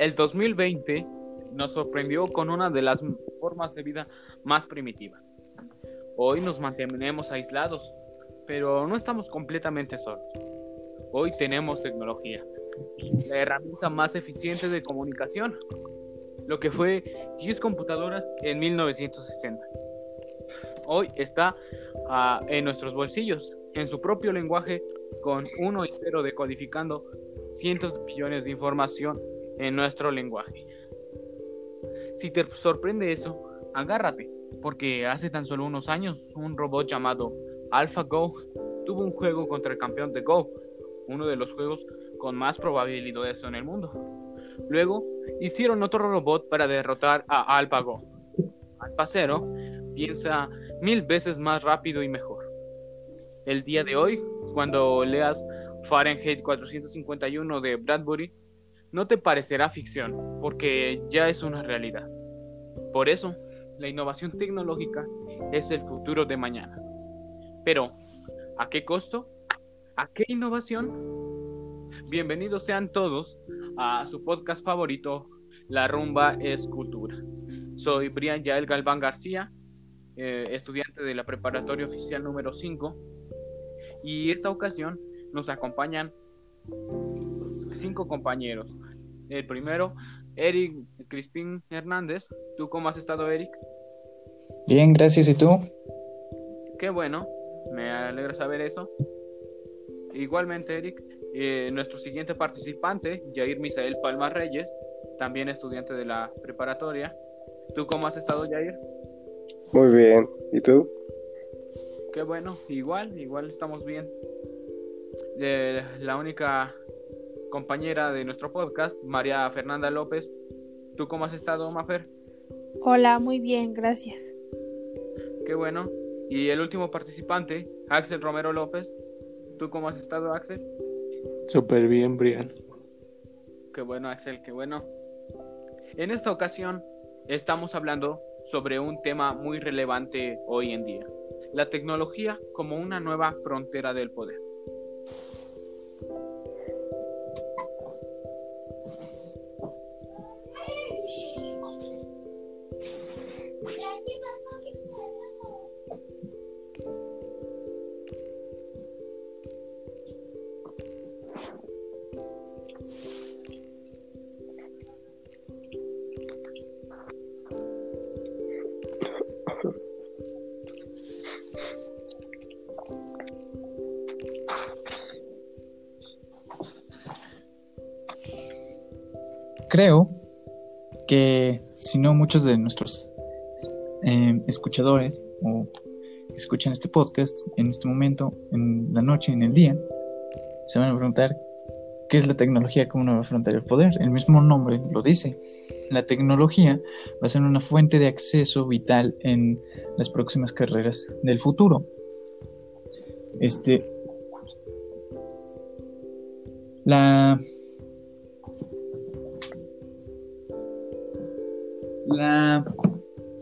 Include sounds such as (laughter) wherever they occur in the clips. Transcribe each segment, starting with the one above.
El 2020 nos sorprendió con una de las formas de vida más primitivas. Hoy nos mantenemos aislados, pero no estamos completamente solos. Hoy tenemos tecnología, la herramienta más eficiente de comunicación, lo que fue 10 computadoras en 1960. Hoy está ah, en nuestros bolsillos, en su propio lenguaje, con 1 y 0 decodificando cientos de millones de información en nuestro lenguaje. Si te sorprende eso, agárrate, porque hace tan solo unos años un robot llamado AlphaGo tuvo un juego contra el campeón de Go, uno de los juegos con más probabilidades en el mundo. Luego hicieron otro robot para derrotar a AlphaGo. AlphaZero piensa mil veces más rápido y mejor. El día de hoy, cuando leas Fahrenheit 451 de Bradbury, no te parecerá ficción, porque ya es una realidad. Por eso, la innovación tecnológica es el futuro de mañana. Pero, ¿a qué costo? ¿A qué innovación? Bienvenidos sean todos a su podcast favorito, La Rumba es Cultura. Soy Brian Yael Galván García, eh, estudiante de la preparatoria oficial número 5, y esta ocasión nos acompañan cinco compañeros. El primero, Eric Crispín Hernández. ¿Tú cómo has estado, Eric? Bien, gracias. ¿Y tú? Qué bueno, me alegra saber eso. Igualmente, Eric, eh, nuestro siguiente participante, Jair Misael Palma Reyes, también estudiante de la preparatoria. ¿Tú cómo has estado, Jair? Muy bien. ¿Y tú? Qué bueno, igual, igual estamos bien. De la única compañera de nuestro podcast, María Fernanda López. ¿Tú cómo has estado, Mafer? Hola, muy bien, gracias. Qué bueno. Y el último participante, Axel Romero López. ¿Tú cómo has estado, Axel? Súper bien, Brian. Qué bueno, Axel, qué bueno. En esta ocasión estamos hablando sobre un tema muy relevante hoy en día, la tecnología como una nueva frontera del poder. Creo que si no muchos de nuestros eh, escuchadores o escuchan este podcast en este momento, en la noche, en el día, se van a preguntar qué es la tecnología como una frontera del poder. El mismo nombre lo dice. La tecnología va a ser una fuente de acceso vital en las próximas carreras del futuro. Este, la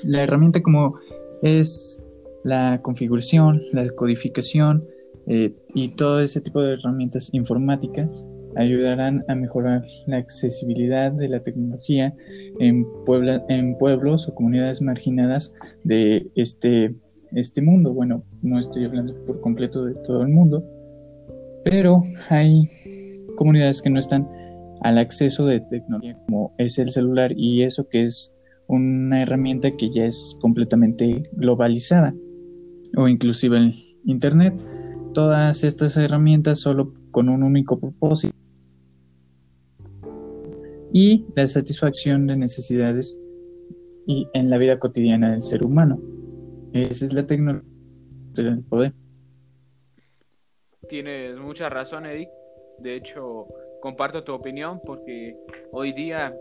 la, herramienta como es la configuración, la codificación eh, y todo ese tipo de herramientas informáticas ayudarán a mejorar la accesibilidad de la tecnología en, en pueblos o comunidades marginadas de este, este mundo. Bueno, no estoy hablando por completo de todo el mundo, pero hay comunidades que no están al acceso de tecnología como es el celular y eso que es una herramienta que ya es completamente globalizada o inclusive el Internet. Todas estas herramientas solo con un único propósito y la satisfacción de necesidades y en la vida cotidiana del ser humano. Esa es la tecnología del poder. Tienes mucha razón, Eric. De hecho, comparto tu opinión porque hoy día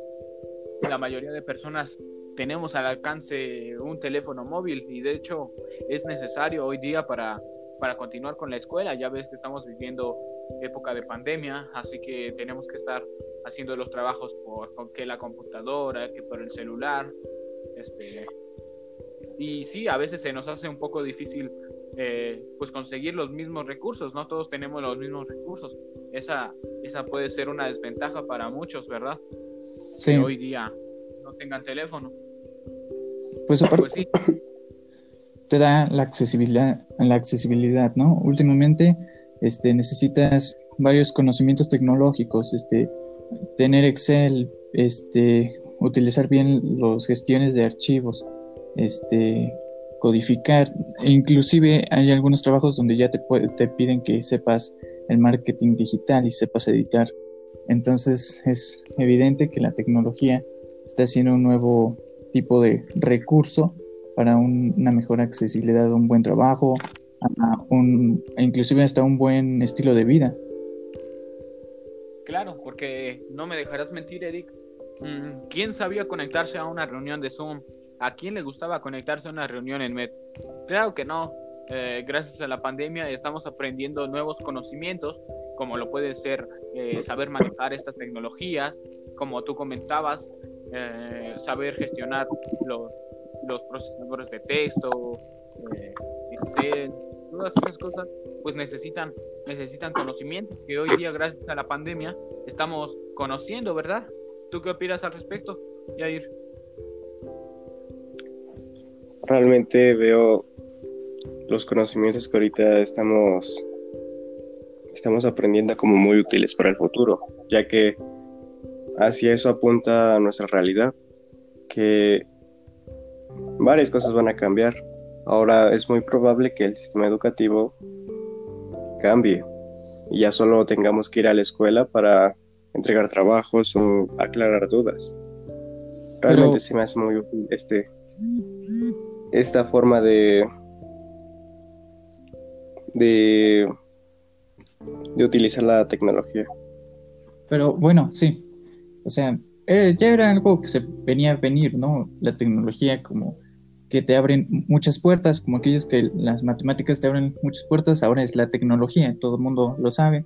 la mayoría de personas tenemos al alcance un teléfono móvil y de hecho es necesario hoy día para, para continuar con la escuela. Ya ves que estamos viviendo época de pandemia, así que tenemos que estar haciendo los trabajos por, que la computadora, que por el celular. Este, y sí, a veces se nos hace un poco difícil eh, pues conseguir los mismos recursos, no todos tenemos los mismos recursos. Esa, esa puede ser una desventaja para muchos, ¿verdad? Sí. Que hoy día tengan teléfono. Pues aparte Pues sí, te da la accesibilidad, la accesibilidad, ¿no? Últimamente, este, necesitas varios conocimientos tecnológicos, este, tener Excel, este, utilizar bien las gestiones de archivos, este, codificar, inclusive hay algunos trabajos donde ya te, puede- te piden que sepas el marketing digital y sepas editar. Entonces es evidente que la tecnología está haciendo un nuevo tipo de recurso para un- una mejor accesibilidad un buen trabajo, a un, inclusive hasta un buen estilo de vida. claro, porque no me dejarás mentir, Eric. Mm, ¿Quién sabía conectarse a una reunión de Zoom? ¿A quién le gustaba conectarse a una reunión en Met? Claro que no. Eh, gracias a la pandemia estamos aprendiendo nuevos conocimientos, como lo puede ser eh, saber manejar estas tecnologías, como tú comentabas, eh, saber gestionar los, los procesadores de texto, eh, Excel, todas esas cosas, pues necesitan, necesitan conocimiento que hoy día, gracias a la pandemia, estamos conociendo, ¿verdad? ¿Tú qué opinas al respecto, Yair? Realmente veo los conocimientos que ahorita estamos, estamos aprendiendo como muy útiles para el futuro, ya que hacia eso apunta nuestra realidad, que varias cosas van a cambiar. Ahora es muy probable que el sistema educativo cambie y ya solo tengamos que ir a la escuela para entregar trabajos o aclarar dudas. Realmente Pero- se me hace muy útil este esta forma de de de utilizar la tecnología. Pero bueno, sí. O sea, eh, ya era algo que se venía a venir, ¿no? La tecnología como que te abren muchas puertas, como aquellos que las matemáticas te abren muchas puertas, ahora es la tecnología, todo el mundo lo sabe.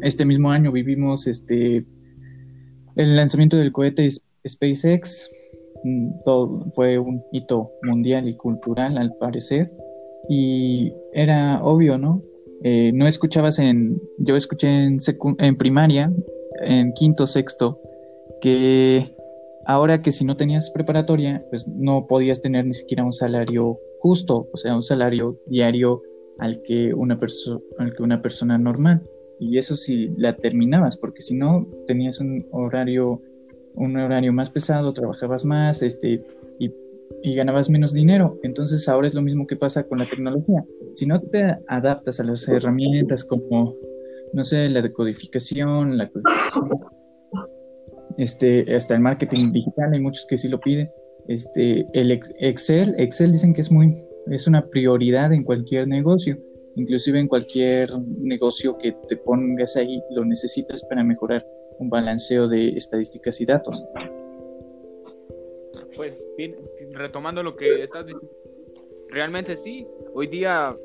Este mismo año vivimos este el lanzamiento del cohete SpaceX, mm, todo fue un hito mundial y cultural al parecer, y era obvio, ¿no? Eh, no escuchabas en, yo escuché en, en primaria, en quinto, sexto, que ahora que si no tenías preparatoria, pues no podías tener ni siquiera un salario justo, o sea, un salario diario al que una, al que una persona normal. Y eso si la terminabas, porque si no tenías un horario, un horario más pesado, trabajabas más, este, y, y ganabas menos dinero. Entonces ahora es lo mismo que pasa con la tecnología. Si no te adaptas a las herramientas como, no sé, la decodificación, la codificación, este, hasta el marketing digital, hay muchos que sí lo piden. Este, el ex- Excel, Excel dicen que es muy, es una prioridad en cualquier negocio, inclusive en cualquier negocio que te pongas ahí, lo necesitas para mejorar un balanceo de estadísticas y datos. Pues bien, retomando lo que estás diciendo, realmente sí, hoy día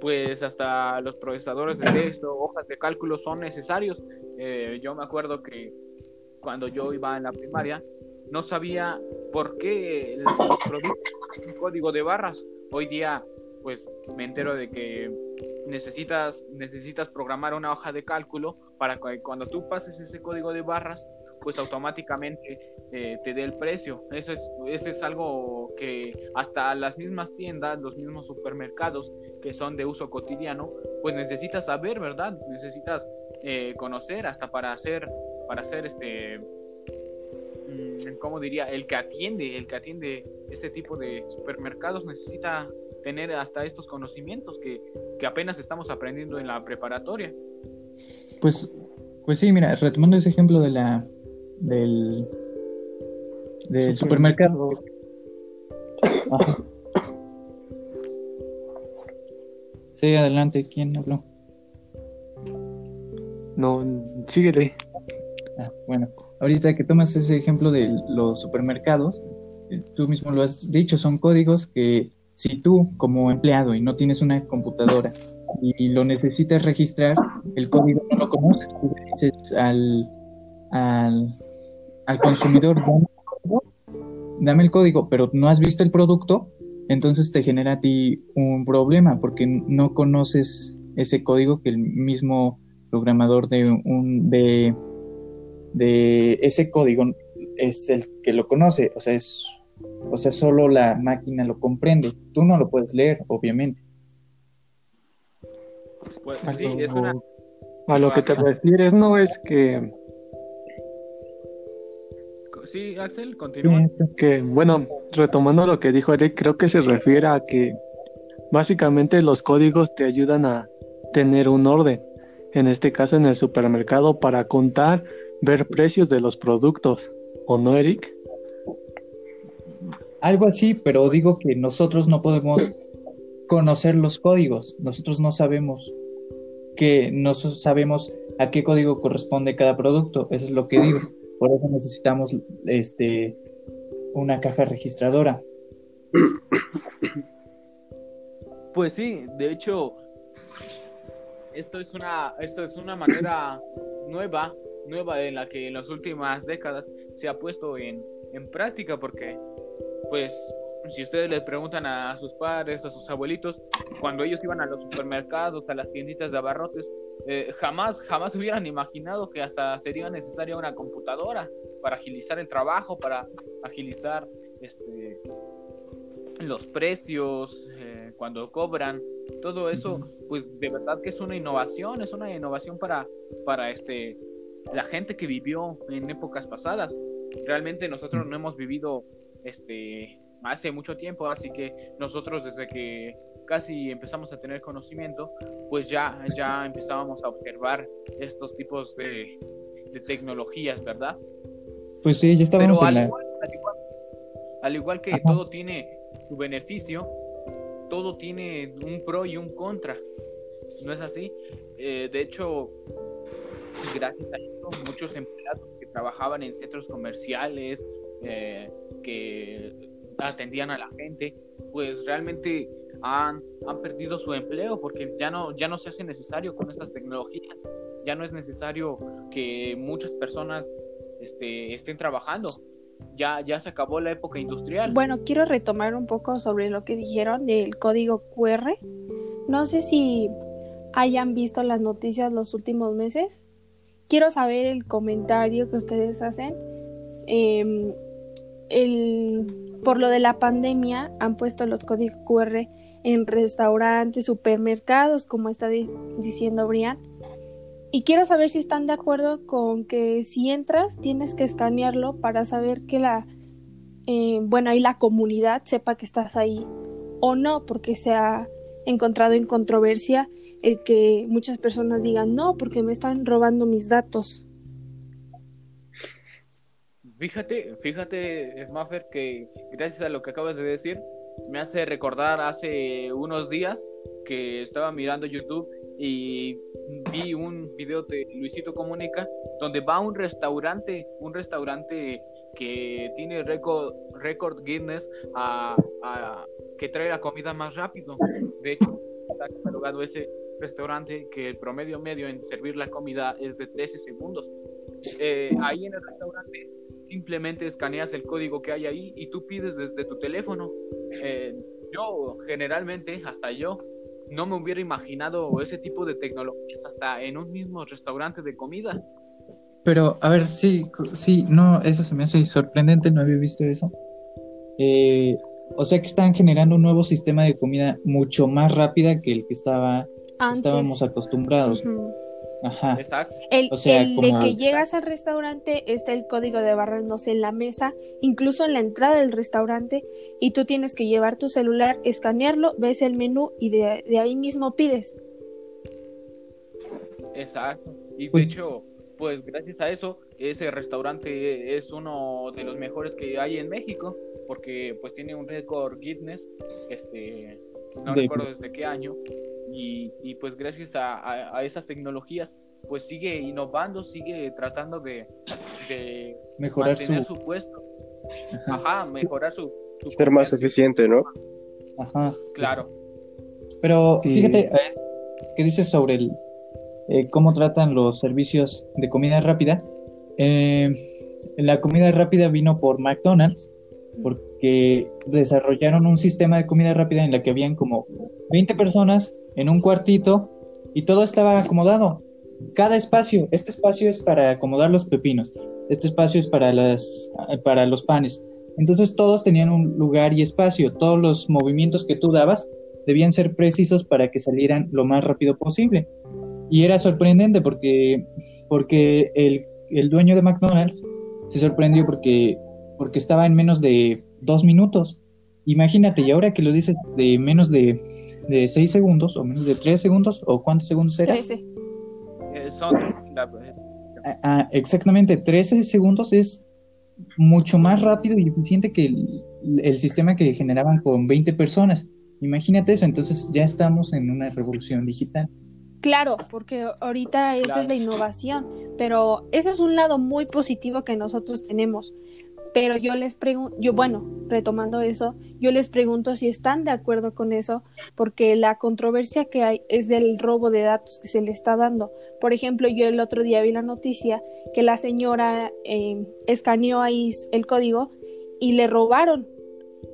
pues hasta los procesadores de texto, hojas de cálculo son necesarios. Eh, yo me acuerdo que cuando yo iba en la primaria no sabía por qué los productos un código de barras. Hoy día pues me entero de que necesitas necesitas programar una hoja de cálculo para que cuando tú pases ese código de barras pues automáticamente eh, te dé el precio. Eso es, eso es algo que hasta las mismas tiendas, los mismos supermercados que son de uso cotidiano, pues necesitas saber, ¿verdad? Necesitas eh, conocer hasta para hacer, para hacer este, mm, ¿cómo diría? El que atiende, el que atiende ese tipo de supermercados necesita tener hasta estos conocimientos que, que apenas estamos aprendiendo en la preparatoria. Pues, pues sí, mira, retomando ese ejemplo de la del, del supermercado. Sí, adelante, ¿quién habló? no, síguele. Ah, bueno, ahorita que tomas ese ejemplo de los supermercados, eh, tú mismo lo has dicho, son códigos que si tú como empleado y no tienes una computadora y lo necesitas registrar, el código no lo conoces, tú le dices al, al, al consumidor, dame el, código, dame el código, pero no has visto el producto, entonces te genera a ti un problema porque no conoces ese código que el mismo programador de un de, de ese código es el que lo conoce, o sea, es o sea, solo la máquina lo comprende. Tú no lo puedes leer, obviamente. Pues, sí, lo- es una... A lo que te refieres, no es que, Sí, Axel, continúa. que, bueno, retomando lo que dijo Eric, creo que se refiere a que básicamente los códigos te ayudan a tener un orden. En este caso, en el supermercado, para contar, ver precios de los productos. ¿O no, Eric? Algo así, pero digo que nosotros no podemos conocer los códigos. Nosotros no sabemos que no sabemos a qué código corresponde cada producto. Eso es lo que digo. Por eso necesitamos este una caja registradora. Pues sí, de hecho, esto es una, esto es una manera nueva, nueva en la que en las últimas décadas se ha puesto en, en práctica, porque, pues, si ustedes les preguntan a sus padres, a sus abuelitos, cuando ellos iban a los supermercados, a las tienditas de abarrotes, eh, jamás, jamás hubieran imaginado que hasta sería necesaria una computadora para agilizar el trabajo, para agilizar este los precios, eh, cuando cobran, todo eso, pues de verdad que es una innovación, es una innovación para, para este la gente que vivió en épocas pasadas. Realmente nosotros no hemos vivido este hace mucho tiempo, así que nosotros desde que casi empezamos a tener conocimiento, pues ya, ya empezábamos a observar estos tipos de, de tecnologías, ¿verdad? Pues sí, ya estábamos Pero en al la... igual, al igual- al igual que Ajá. todo tiene su beneficio, todo tiene un pro y un contra. ¿No es así? Eh, de hecho, gracias a esto, muchos empleados que trabajaban en centros comerciales, eh, que atendían a la gente, pues realmente han, han perdido su empleo porque ya no, ya no se hace necesario con estas tecnologías. Ya no es necesario que muchas personas este, estén trabajando. Ya, ya se acabó la época industrial. Bueno, quiero retomar un poco sobre lo que dijeron del código QR. No sé si hayan visto las noticias los últimos meses. Quiero saber el comentario que ustedes hacen. Eh, el, por lo de la pandemia han puesto los códigos QR en restaurantes, supermercados, como está di- diciendo Brian. Y quiero saber si están de acuerdo con que si entras tienes que escanearlo para saber que la, eh, bueno, ahí la comunidad sepa que estás ahí o no, porque se ha encontrado en controversia el que muchas personas digan no, porque me están robando mis datos. Fíjate, fíjate, Smaffer, que gracias a lo que acabas de decir, me hace recordar hace unos días que estaba mirando YouTube y vi un video de Luisito Comunica donde va a un restaurante, un restaurante que tiene récord, récord Guinness a, a- que trae la comida más rápido. De hecho, está catalogado ese restaurante que el promedio medio en servir la comida es de 13 segundos. Eh, ahí en el restaurante simplemente escaneas el código que hay ahí y tú pides desde tu teléfono. Eh, yo generalmente, hasta yo, no me hubiera imaginado ese tipo de tecnologías hasta en un mismo restaurante de comida. Pero, a ver, sí, sí, no, eso se me hace sorprendente, no había visto eso. Eh, o sea que están generando un nuevo sistema de comida mucho más rápida que el que estaba, Antes, estábamos acostumbrados. ujú. Ajá. Exacto. el, o sea, el de que al- llegas al restaurante está el código de barras, no sé, en la mesa, incluso en la entrada del restaurante, y tú tienes que llevar tu celular, escanearlo, ves el menú y de, de ahí mismo pides. Exacto. Y de Pues- hecho, pues gracias a eso, ese restaurante es uno de los mejores que hay en México, porque pues tiene un récord Guinness, este, no De- recuerdo desde qué año, y, y pues gracias a, a, a esas tecnologías pues sigue innovando, sigue tratando de, de Mejorar mantener su... su puesto. Ajá. Mejorar su, su Ser más eficiente, ¿no? Ajá. Claro. Pero fíjate, que dices sobre el, eh, cómo tratan los servicios de comida rápida. Eh, la comida rápida vino por McDonald's porque desarrollaron un sistema de comida rápida en la que habían como 20 personas en un cuartito y todo estaba acomodado. Cada espacio, este espacio es para acomodar los pepinos, este espacio es para las para los panes. Entonces todos tenían un lugar y espacio, todos los movimientos que tú dabas debían ser precisos para que salieran lo más rápido posible. Y era sorprendente porque, porque el, el dueño de McDonald's se sorprendió porque, porque estaba en menos de dos minutos. Imagínate, y ahora que lo dices de menos de, de seis segundos o menos de tres segundos o cuántos segundos era. 13. Eh, son la- Ah, ah, exactamente, 13 segundos es mucho más rápido y eficiente que el, el sistema que generaban con 20 personas. Imagínate eso, entonces ya estamos en una revolución digital. Claro, porque ahorita esa es la innovación, pero ese es un lado muy positivo que nosotros tenemos. Pero yo les pregunto, yo bueno, retomando eso, yo les pregunto si están de acuerdo con eso, porque la controversia que hay es del robo de datos que se le está dando. Por ejemplo, yo el otro día vi la noticia que la señora eh, escaneó ahí el código y le robaron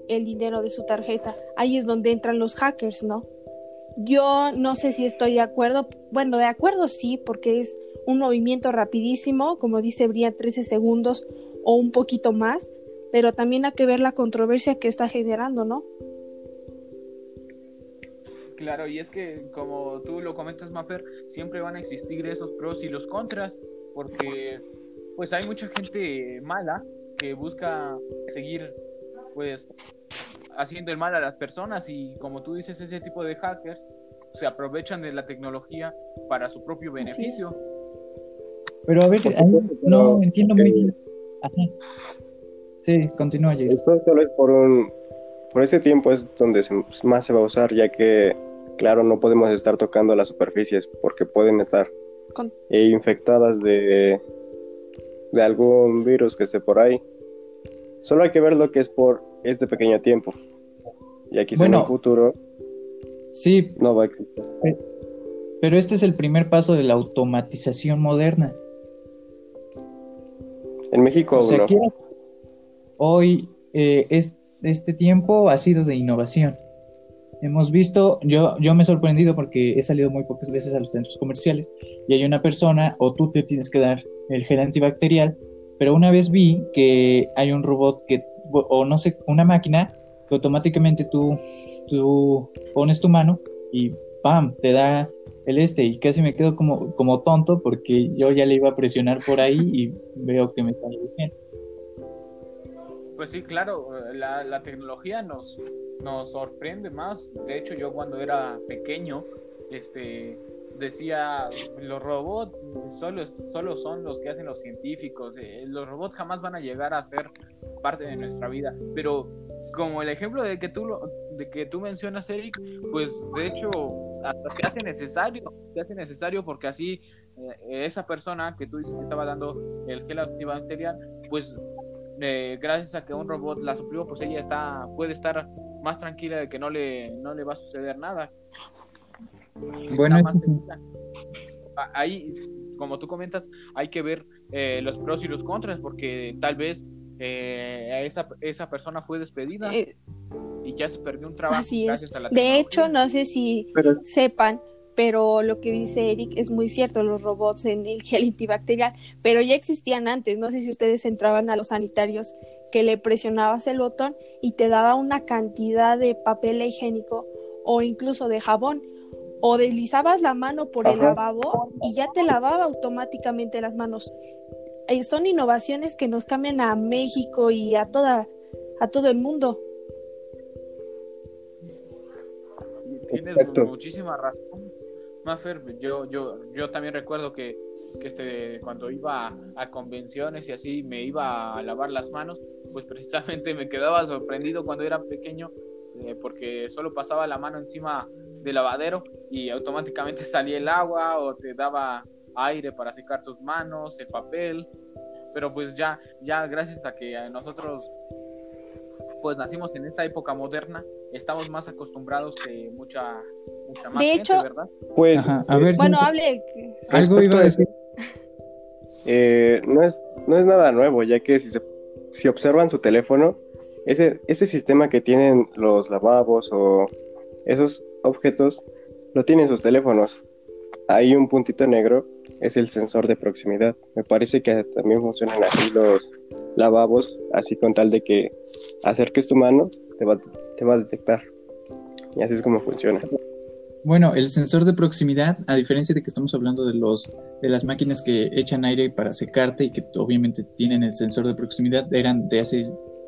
el dinero de su tarjeta. Ahí es donde entran los hackers, ¿no? Yo no sé si estoy de acuerdo. Bueno, de acuerdo sí, porque es un movimiento rapidísimo, como dice Brian, 13 segundos o un poquito más, pero también hay que ver la controversia que está generando, ¿no? Claro, y es que como tú lo comentas, Mafer, siempre van a existir esos pros y los contras, porque pues hay mucha gente mala que busca seguir pues haciendo el mal a las personas y como tú dices, ese tipo de hackers se aprovechan de la tecnología para su propio beneficio. Pero a ver, no entiendo muy bien. Ajá. Sí, continúa, Jay. Esto solo es por un... Por ese tiempo es donde se- más se va a usar, ya que, claro, no podemos estar tocando las superficies porque pueden estar Con- eh, infectadas de, de algún virus que esté por ahí. Solo hay que ver lo que es por este pequeño tiempo. Y aquí en Bueno. el futuro Sí, no va a existir. pero este es el primer paso de la automatización moderna. En México O sea, no. quiero- hoy eh, es- este tiempo ha sido de innovación. Hemos visto, yo, yo me he sorprendido porque he salido muy pocas veces a los centros comerciales y hay una persona o tú te tienes que dar el gel antibacterial, pero una vez vi que hay un robot que, o no sé, una máquina que automáticamente tú, tú pones tu mano y ¡pam! te da el este y casi me quedo como, como tonto porque yo ya le iba a presionar por ahí y veo que me sale bien. Pues sí, claro, la, la tecnología nos, nos sorprende más. De hecho, yo cuando era pequeño, este decía los robots solo, solo son los que hacen los científicos. eh, los robots jamás van a llegar a ser parte de nuestra vida. Pero como el ejemplo de que tú lo, de que tú mencionas, Eric, pues de hecho hasta se hace necesario, se hace necesario porque así eh, esa persona que tú dices que estaba dando el gel antibacterial, pues eh, gracias a que un robot la suplió, pues ella está, puede estar más tranquila de que no le, no le va a suceder nada. Bueno, Ahí, como tú comentas, hay que ver eh, los pros y los contras, porque tal vez eh, esa, esa persona fue despedida Eh, y ya se perdió un trabajo Así es. gracias a la de hecho, no sé si Pero sepan, pero lo que dice Eric es muy cierto, los robots en el gel antibacterial, pero ya existían antes, no sé si ustedes entraban a los sanitarios que le presionabas el botón y te daba una cantidad de papel higiénico o incluso de jabón o deslizabas la mano por el lavabo y ya te lavaba automáticamente las manos. Eh, son innovaciones que nos cambian a México y a toda a todo el mundo. Tienes Exacto. muchísima razón, Mafer. Yo, yo, yo también recuerdo que, que este, cuando iba a, a convenciones y así me iba a lavar las manos, pues (laughs) precisamente me quedaba sorprendido cuando era pequeño, eh, porque solo pasaba la mano encima de lavadero y automáticamente salía el agua o te daba aire para secar tus manos, el papel, pero pues ya, ya gracias a que nosotros pues nacimos en esta época moderna, estamos más acostumbrados que mucha, mucha más De gente, hecho- ¿verdad? Pues Ajá, a ver, Bueno, hable. algo iba a decir. eh, no, es, no es nada nuevo, ya que si, se- si observan su teléfono, ese, ese sistema que tienen los lavabos o esos objetos, lo tienen sus teléfonos. Hay un puntito negro, es el sensor de proximidad. Me parece que también funcionan así los lavabos, así con tal de que acerques tu mano, te va, a detectar. Y así es como funciona. Bueno, el sensor de proximidad, a diferencia de que estamos hablando de los de las máquinas que echan aire para secarte y que obviamente tienen el sensor de proximidad, eran de hace,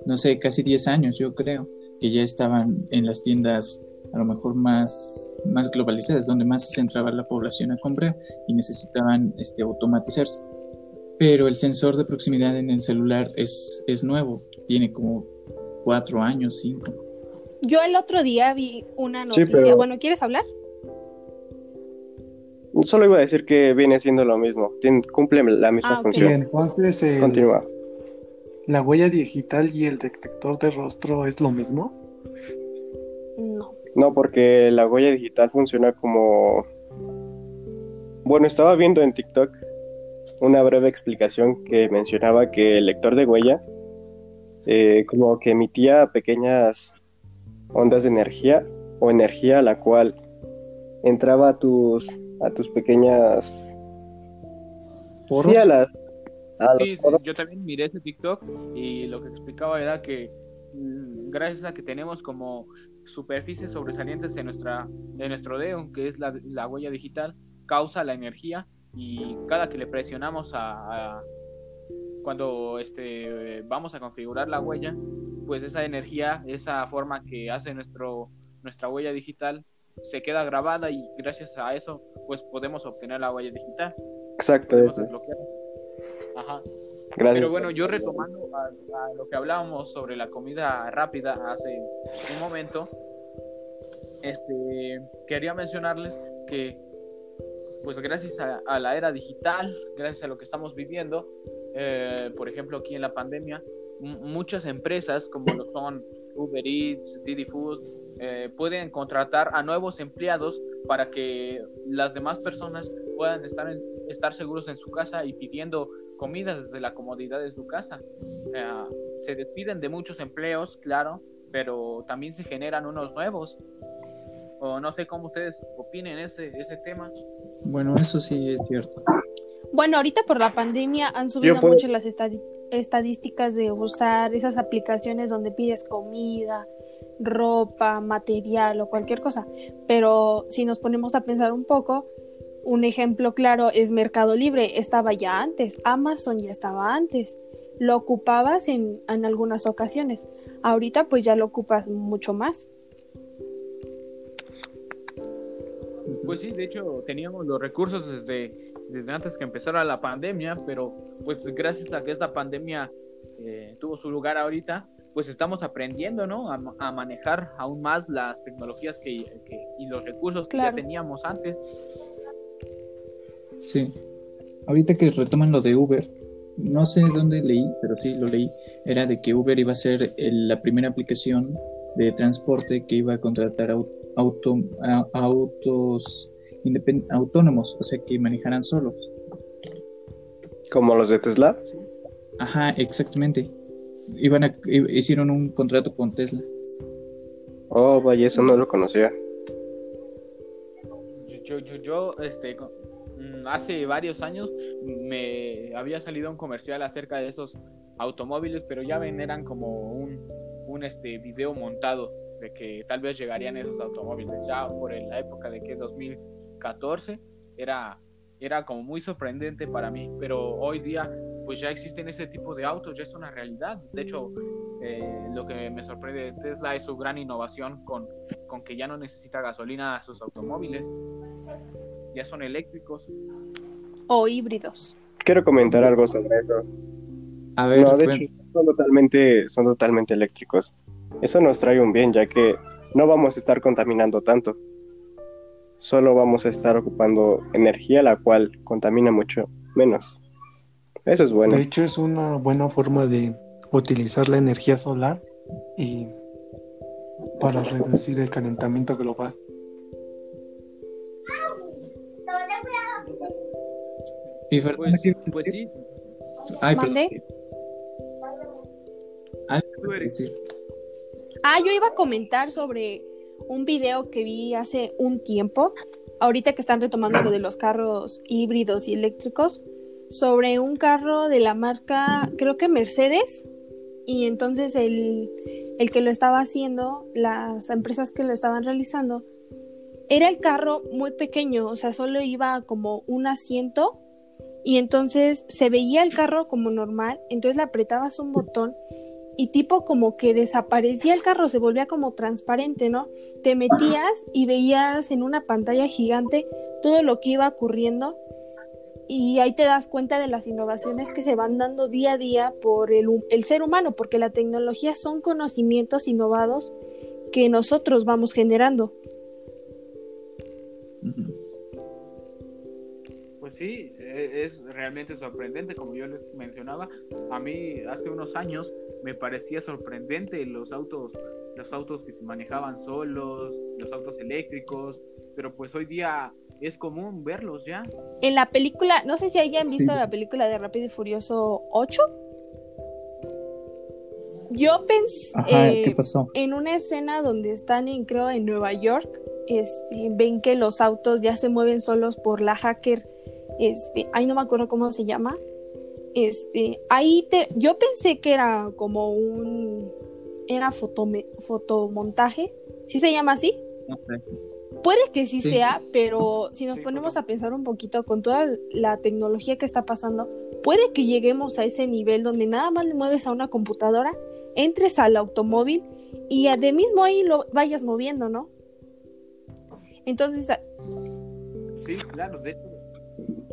no sé, casi 10 años, yo creo, que ya estaban en las tiendas a lo mejor más, más globalizadas, donde más se centraba la población a comprar y necesitaban este, automatizarse. Pero el sensor de proximidad en el celular es, es nuevo, tiene como 4 años, 5. Yo el otro día vi una Sí, noticia. pero- Bueno, ¿quieres hablar? Solo iba a decir que viene siendo lo mismo, tiene- cumple la misma Ah, función. entonces el- Continúa. la huella digital y el detector de rostro es lo mismo. No. No, porque la huella digital funciona como... Bueno, estaba viendo en TikTok una breve explicación que mencionaba que el lector de huella eh, como que emitía pequeñas ondas de energía o energía la cual entraba a tus a tus pequeñas ¿Poros? sí, a las a Sí, yo también miré ese TikTok y lo que explicaba era que mm, gracias a que tenemos como superficies sobresalientes en nuestra en nuestro dedo, que es la, la huella digital, causa la energía y cada que le presionamos a, a- cuando este vamos a configurar la huella, pues esa energía, esa forma que hace nuestro nuestra huella digital se queda grabada y gracias a eso pues podemos obtener la huella digital, exacto podemos. Ajá. Gracias. Pero bueno, yo retomando a, a lo que hablábamos sobre la comida rápida hace un momento, este, quería mencionarles que, pues gracias a, a la era digital, gracias a lo que estamos viviendo, eh, por ejemplo aquí en la pandemia, muchas empresas como lo son Uber Eats, Didi Food, eh, pueden contratar a nuevos empleados para que las demás personas puedan estar, en- estar seguros en su casa y pidiendo comida desde la comodidad de su casa. Eh, se despiden de muchos empleos, claro, pero también se generan unos nuevos. O no sé cómo ustedes opinen ese, ese tema. Bueno, eso sí es cierto. Bueno, ahorita por la pandemia han subido puedo- mucho las estadísticas de usar esas aplicaciones donde pides comida, ropa, material o cualquier cosa. Pero si nos ponemos a pensar un poco, un ejemplo claro es Mercado Libre. Estaba ya antes, Amazon ya estaba antes. Lo ocupabas en, en algunas ocasiones. Ahorita pues ya lo ocupas mucho más. Pues sí, de hecho teníamos los recursos desde, desde antes que empezara la pandemia, pero pues gracias a que esta pandemia eh, tuvo su lugar ahorita, pues estamos aprendiendo, ¿no? A, ma- a manejar aún más las tecnologías que, que- y los recursos que ya teníamos antes. Sí. Ahorita que retoman lo de Uber, no sé dónde leí, pero sí lo leí, era de que Uber iba a ser el- la primera aplicación de transporte que iba a contratar au- auto, a- autos autónomos, o sea, que manejaran solos. Como los de Tesla. Ajá, exactamente. Iban a, hi- hicieron un contrato con Tesla. Oh, vaya, eso no lo conocía. Yo, yo, yo, este, hace varios años me había salido un comercial acerca de esos automóviles, pero ya ven, eran como un, un este, video montado de que tal vez llegarían esos automóviles. Ya por la época de que 2014 era, era como muy sorprendente para mí, pero hoy día pues ya existen ese tipo de autos, ya es una realidad. De hecho, eh, lo que me sorprende de Tesla es su gran innovación con, con que ya no necesita gasolina a sus automóviles ya son eléctricos. O híbridos. Quiero comentar algo sobre eso. A ver, No, de bueno, hecho, son totalmente, son totalmente eléctricos. Eso nos trae un bien, ya que no vamos a estar contaminando tanto. solo vamos a estar ocupando energía la cual contamina mucho menos. Eso es bueno. De hecho, es una buena forma de utilizar la energía solar y para reducir el calentamiento global. Y Fernanda, Pues, ¿quieres pues eres- decir. Ah, yo iba a comentar sobre un video que vi hace un tiempo, ahorita que están retomando lo de los carros híbridos y eléctricos, sobre un carro de la marca, creo que Mercedes, y entonces el, el que lo estaba haciendo, las empresas que lo estaban realizando, era el carro muy pequeño, o sea, solo iba como un asiento y entonces se veía el carro como normal, entonces le apretabas un botón y tipo como que desaparecía el carro, se volvía como transparente, ¿no? Te metías y veías en una pantalla gigante todo lo que iba ocurriendo y ahí te das cuenta de las innovaciones que se van dando día a día por el, el ser humano, porque la tecnología son conocimientos innovados que nosotros vamos generando. Pues sí, e- es realmente sorprendente, como yo les mencionaba. A mí hace unos años me parecía sorprendente los autos, los autos que se manejaban solos, los autos eléctricos, pero pues hoy día es común verlos ya. En la película, no sé si hayan visto Sí. la película de Rápido y Furioso 8. Yo pensé Ajá, eh, ¿qué pasó? en una escena donde están en, creo, en Nueva York, este, ven que los autos ya se mueven solos por la hacker, este, ahí no me acuerdo cómo se llama, este, ahí te, yo pensé que era como un, era fotome- fotomontaje, ¿sí se llama así? Puede que sí, Sí. sea, pero si nos Sí, ponemos a pensar un poquito con toda la tecnología que está pasando, puede que lleguemos a ese nivel donde nada más le mueves a una computadora, entres al automóvil y de mismo ahí lo vayas moviendo, ¿no? Entonces, Sí, claro, de hecho,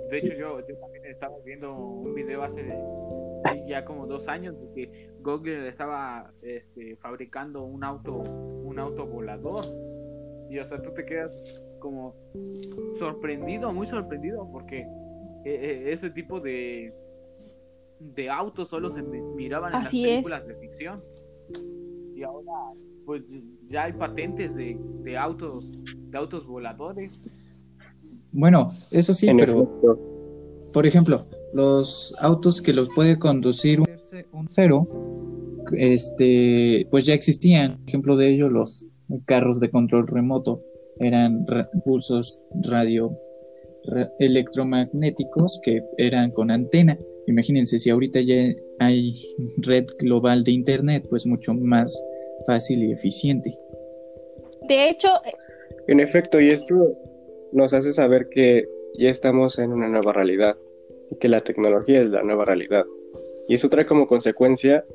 de hecho yo, yo también estaba viendo un video hace ya como dos años de que Google estaba este, fabricando un auto, un auto volador. Y o sea, tú te quedas como sorprendido, muy sorprendido, porque eh, eh, ese tipo de, de autos solo se mi- miraban en Así las es. películas de ficción. Y ahora, pues ya hay patentes de, de autos, de autos voladores. Bueno, eso sí, en pero efecto, por ejemplo, los autos que los puede conducir un, un cero, este, pues ya existían. Ejemplo de ello, los carros de control remoto eran ra- pulsos radio ra- electromagnéticos que eran con antena. Imagínense, si ahorita ya hay red global de internet, pues mucho más fácil y eficiente. de hecho, en efecto, y esto nos hace saber que ya estamos en una nueva realidad y que la tecnología es la nueva realidad. Y eso trae como consecuencia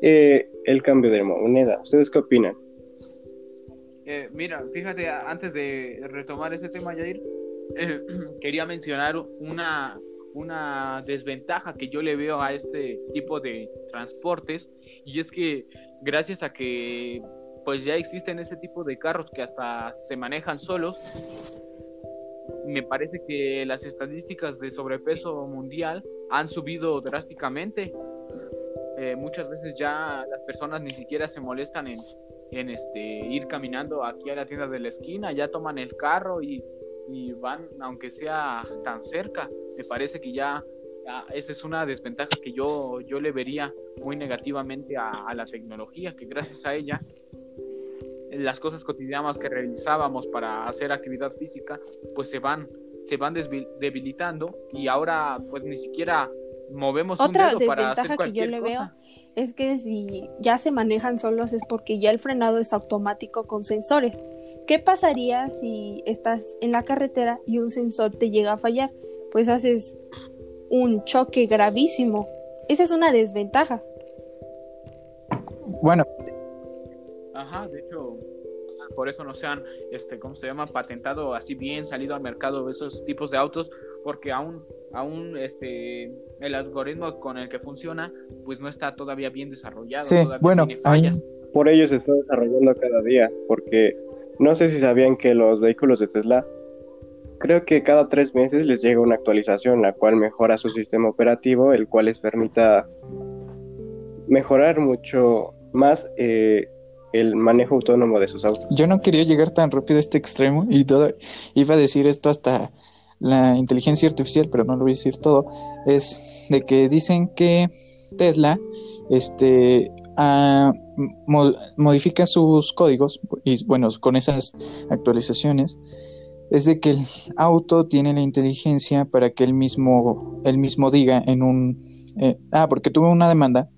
eh, el cambio de moneda. ¿Ustedes qué opinan? Eh, mira, fíjate, antes de retomar ese tema, Jair, eh, (clears throat) quería mencionar una, una desventaja que yo le veo a este tipo de transportes, y es que gracias a que pues ya existen ese tipo de carros que hasta se manejan solos, me parece que las estadísticas de sobrepeso mundial han subido drásticamente. Eh, muchas veces ya las personas ni siquiera se molestan en, en este ir caminando aquí a la tienda de la esquina, ya toman el carro y, y van, aunque sea tan cerca. Me parece que ya, esa es una desventaja que yo, yo le vería muy negativamente a, a la tecnología, que gracias a ella las cosas cotidianas que realizábamos para hacer actividad física, pues se van, se van debilitando y ahora pues ni siquiera movemos Otra un dedo para hacer desventaja que yo cualquier le cosa. veo es que si ya se manejan solos es porque ya el frenado es automático con sensores. ¿Qué pasaría si estás en la carretera y un sensor te llega a fallar? Pues haces un choque gravísimo. Esa es una desventaja. Bueno, Ajá, de hecho, por eso no se han, este, ¿cómo se llama? Patentado así bien, salido al mercado esos tipos de autos, porque aún, aún, este, el algoritmo con el que funciona, pues no está todavía bien desarrollado. Sí, todavía bueno, tiene ahí- fallas. Por ello se está desarrollando cada día, porque no sé si sabían que los vehículos de Tesla, creo que cada tres meses les llega una actualización, la cual mejora su sistema operativo, el cual les permita mejorar mucho más eh, el manejo autónomo de sus autos. Yo no quería llegar tan rápido a este extremo y todo, iba a decir esto hasta la inteligencia artificial, pero no lo voy a decir todo, es de que dicen que Tesla este, ah, mo- modifica sus códigos y bueno, con esas actualizaciones, es de que el auto tiene la inteligencia para que él mismo, él mismo diga en un... eh, ah, porque tuvo una demanda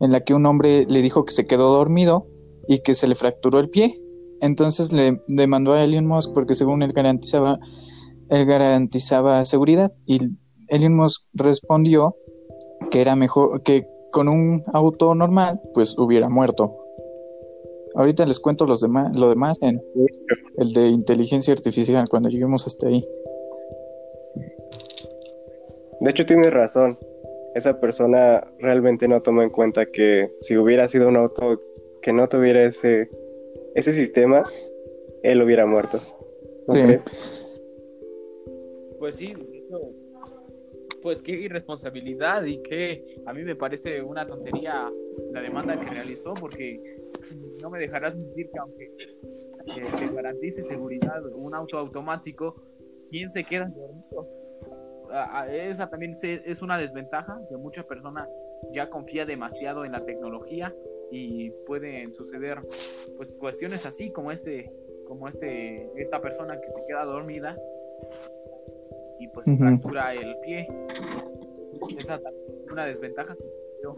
en la que un hombre le dijo que se quedó dormido y que se le fracturó el pie. Entonces le demandó a Elon Musk porque según él garantizaba, él garantizaba seguridad y Elon Musk respondió que era mejor que con un auto normal pues hubiera muerto. Ahorita les cuento los demás, lo demás en el de inteligencia artificial cuando lleguemos hasta ahí. De hecho, tienes razón. Esa persona realmente no tomó en cuenta que si hubiera sido un auto que no tuviera ese, ese sistema, él hubiera muerto. ¿No Sí. crees? Pues sí, pues qué irresponsabilidad y que a mí me parece una tontería la demanda que realizó porque no me dejarás mentir que aunque eh, te garantice seguridad un auto automático, ¿quién se queda dormido? Esa también se- es una desventaja que mucha persona ya confía demasiado en la tecnología y pueden suceder pues cuestiones así como este como este esta persona que se queda dormida y pues Ujú. fractura el pie. Esa una desventaja que dio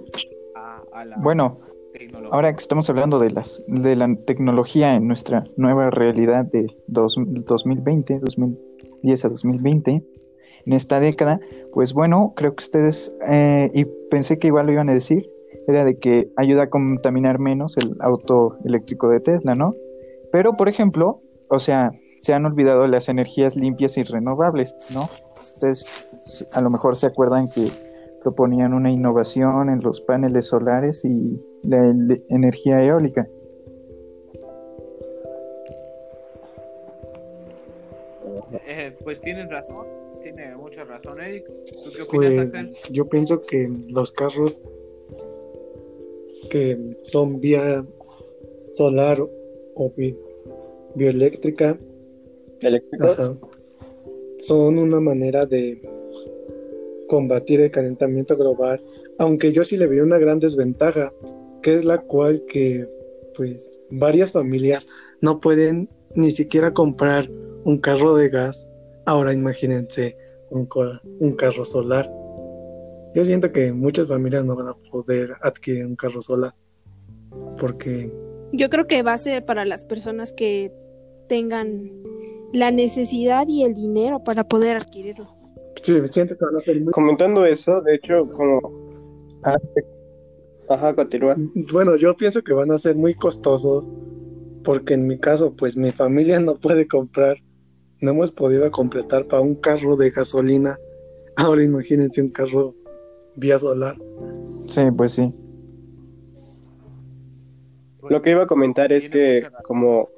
a, a la Bueno, tecnología. Ahora que estamos hablando de las de la tecnología en nuestra nueva realidad de dos- 2020, 2010 a 2020, en esta década, pues bueno, creo que ustedes, eh, y pensé que igual lo iban a decir, era de que ayuda a contaminar menos el auto eléctrico de Tesla, ¿no? Pero, por ejemplo, o sea, se han olvidado las energías limpias y renovables, ¿no? Ustedes a lo mejor se acuerdan que proponían una innovación en los paneles solares y la energía eólica. Eh, pues tienes razón, tiene mucha razón, Eric. ¿Tú qué opinas, Pues Axel? yo pienso que los carros que son vía solar o bi- bioeléctrica ajá, son una manera de combatir el calentamiento global, aunque yo sí le veo una gran desventaja, que es la cual que pues varias familias no pueden ni siquiera comprar un carro de gas. Ahora imagínense un, un carro solar. Yo siento que muchas familias no van a poder adquirir un carro solar porque Yo creo que va a ser para las personas que tengan la necesidad y el dinero para poder adquirirlo. sí, siento que van a ser muy Comentando eso, de hecho, como... Ajá, continúa. Bueno, yo pienso que van a ser muy costosos porque en mi caso, pues mi familia no puede comprar, no hemos podido completar para un carro de gasolina. Ahora imagínense un carro vía solar. Sí, pues sí. Lo que iba a comentar es que como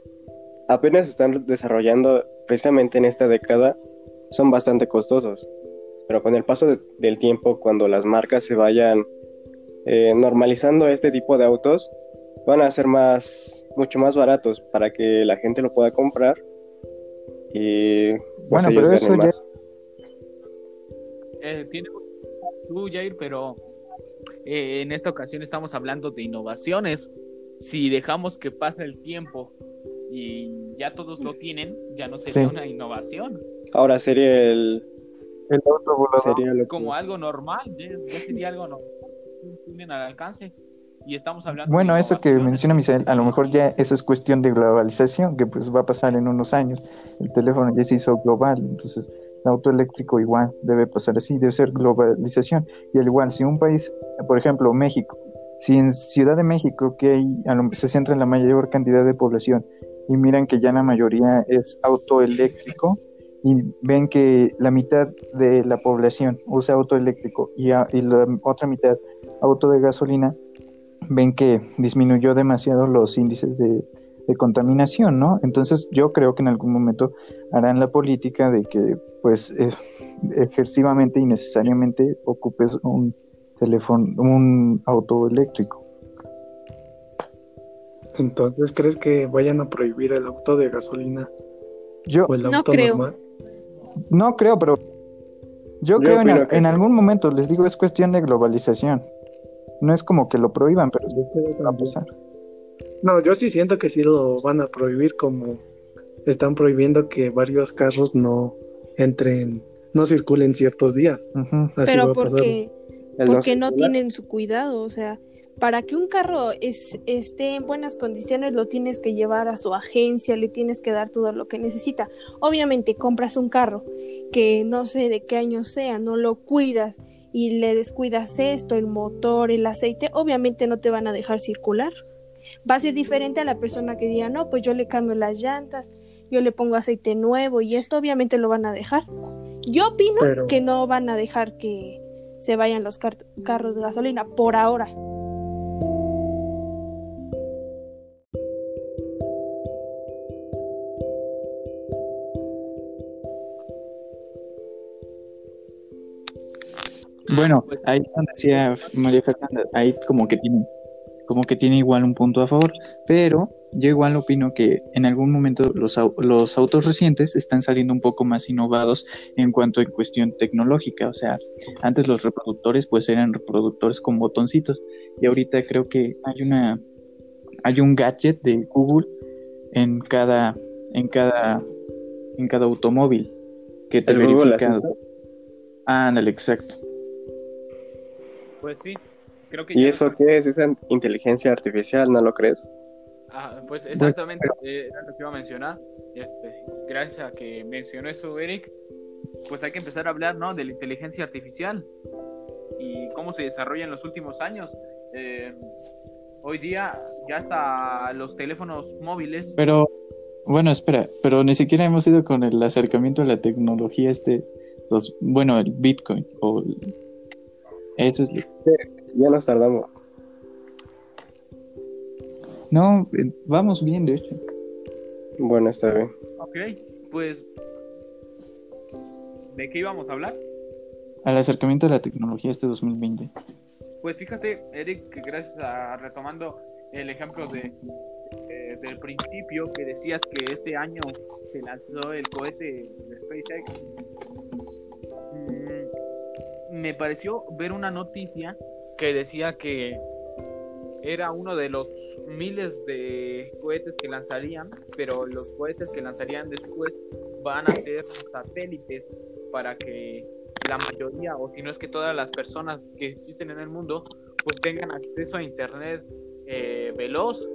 apenas se están desarrollando precisamente en esta década, son bastante costosos. Pero con el paso de- del tiempo, cuando las marcas se vayan eh, normalizando este tipo de autos, van a ser más, mucho más baratos para que la gente lo pueda comprar y pues Bueno, ellos pero eso ganen ya- más. Eh, tiene tú, Jair, pero eh, en esta ocasión estamos hablando de innovaciones. Si dejamos que pase el tiempo y ya todos lo tienen, ya no sería Sí. una innovación, Ahora sería el El auto volador. sería lo que- como algo normal, ya, ya sería algo normal, tienen al alcance. Y estamos hablando Bueno, de eso que menciona Misael, a lo mejor ya eso es cuestión de globalización, que pues va a pasar en unos años. El teléfono ya se hizo global, entonces auto eléctrico igual debe pasar así, debe ser globalización. Y al igual, si un país, por ejemplo, México, si en Ciudad de México, que hay, se centra en la mayor cantidad de población, y miran que ya la mayoría es auto eléctrico, y ven que la mitad de la población usa auto eléctrico y la otra mitad auto de gasolina, ven que disminuyó demasiado los índices de de contaminación, ¿no? Entonces yo creo que en algún momento harán la política de que pues eh, ejersivamente y necesariamente ocupes un teléfono, un auto eléctrico. Entonces, ¿crees que vayan a prohibir el auto de gasolina Yo o el No auto creo. normal? no creo, pero yo Yo creo en, que en algún momento, les digo, es cuestión de globalización. No es como que lo prohíban, pero sí va a pasar. No, yo sí siento que sí lo van a prohibir como están prohibiendo que varios carros no entren, no circulen ciertos días. Ujú. Así va Pero a pasar. porque, porque no tienen su cuidado, o sea, para que un carro es, esté en buenas condiciones lo tienes que llevar a su agencia, le tienes que dar todo lo que necesita. Obviamente compras un carro que no sé de qué año sea, no lo cuidas y le descuidas esto, el motor, el aceite, obviamente no te van a dejar circular. Va a ser diferente a la persona que diga, no, pues yo le cambio las llantas, yo le pongo aceite nuevo y esto obviamente lo van a dejar. Yo opino Pero- que no van a dejar que se vayan los car- carros de gasolina por ahora. Bueno, ahí donde decía María Fernanda, ahí como que tiene, como que tiene igual un punto a favor, pero yo igual opino que en algún momento los, los autos recientes están saliendo un poco más innovados en cuanto a cuestión tecnológica, o sea, antes los reproductores pues eran reproductores con botoncitos y ahorita creo que hay una, hay un gadget de Google en cada, en cada, en cada automóvil que te verifica. Ah, ándale, exacto. Pues sí, creo que ¿Y ya eso lo- qué es? ¿Esa inteligencia artificial? ¿No lo crees? Ah, pues exactamente, eh, era lo que iba a mencionar. Este, gracias a que mencionó eso Eric, pues hay que empezar a hablar, ¿no? De la inteligencia artificial y cómo se desarrolla en los últimos años. Eh, hoy día ya hasta los teléfonos móviles. Pero, bueno, espera, pero ni siquiera hemos ido con el acercamiento a la tecnología este, los- bueno, el Bitcoin o el- eso es lo- Ya nos tardamos. No, eh, vamos bien, de hecho. Bueno, está bien. Ok, pues ¿de qué íbamos a hablar? Al acercamiento a la tecnología este 2020. Pues fíjate, Eric, que gracias a retomando el ejemplo de eh, del principio que decías que este año se lanzó el cohete de SpaceX, mm, me pareció ver una noticia que decía que era uno de los miles de cohetes que lanzarían, pero los cohetes que lanzarían después van a ser satélites para que la mayoría, o si no es que todas las personas que existen en el mundo, pues tengan acceso a internet eh, veloz.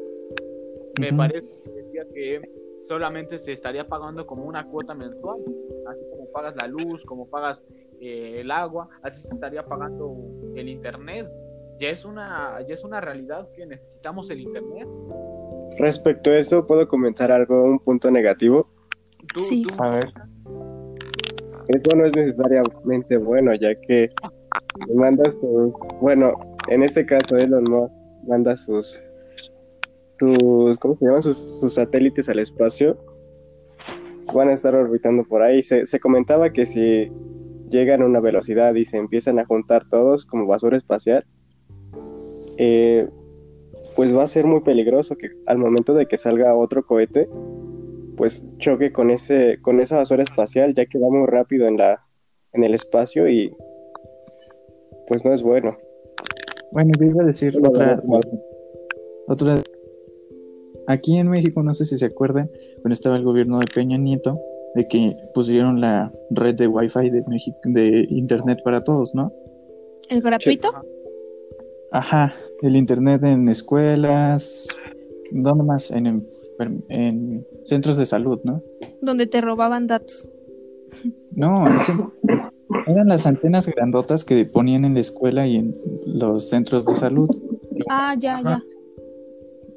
Me parece que decía que solamente se estaría pagando como una cuota mensual, así como pagas la luz, como pagas eh, el agua, así se estaría pagando el internet. Ya es una, ya es una realidad que necesitamos el internet. Respecto a eso, ¿puedo comentar algo, un punto negativo? Tú, Sí. tú- A ver. Eso no es necesariamente bueno, ya que mandas tus... Bueno, en este caso Elon Musk manda sus... sus ¿Cómo se llaman? Sus, sus satélites al espacio. Van a estar orbitando por ahí. Se, se comentaba que si llegan a una velocidad y se empiezan a juntar todos como basura espacial, eh, pues va a ser muy peligroso que al momento de que salga otro cohete, pues choque con ese con esa basura espacial ya que va muy rápido en la en el espacio y pues no es bueno Bueno, yo iba a decir otra, otra. Aquí en México, no sé si se acuerdan, cuando estaba el gobierno de Peña Nieto, de que pusieron la red de Wi-Fi de México, de Internet para todos, ¿no? ¿El gratuito? Ajá, el Internet en escuelas, ¿dónde más? En, en centros de salud, ¿no? Donde te robaban datos. No, eran las antenas grandotas que ponían en la escuela y en los centros de salud. Ah, ya, Ajá. ya.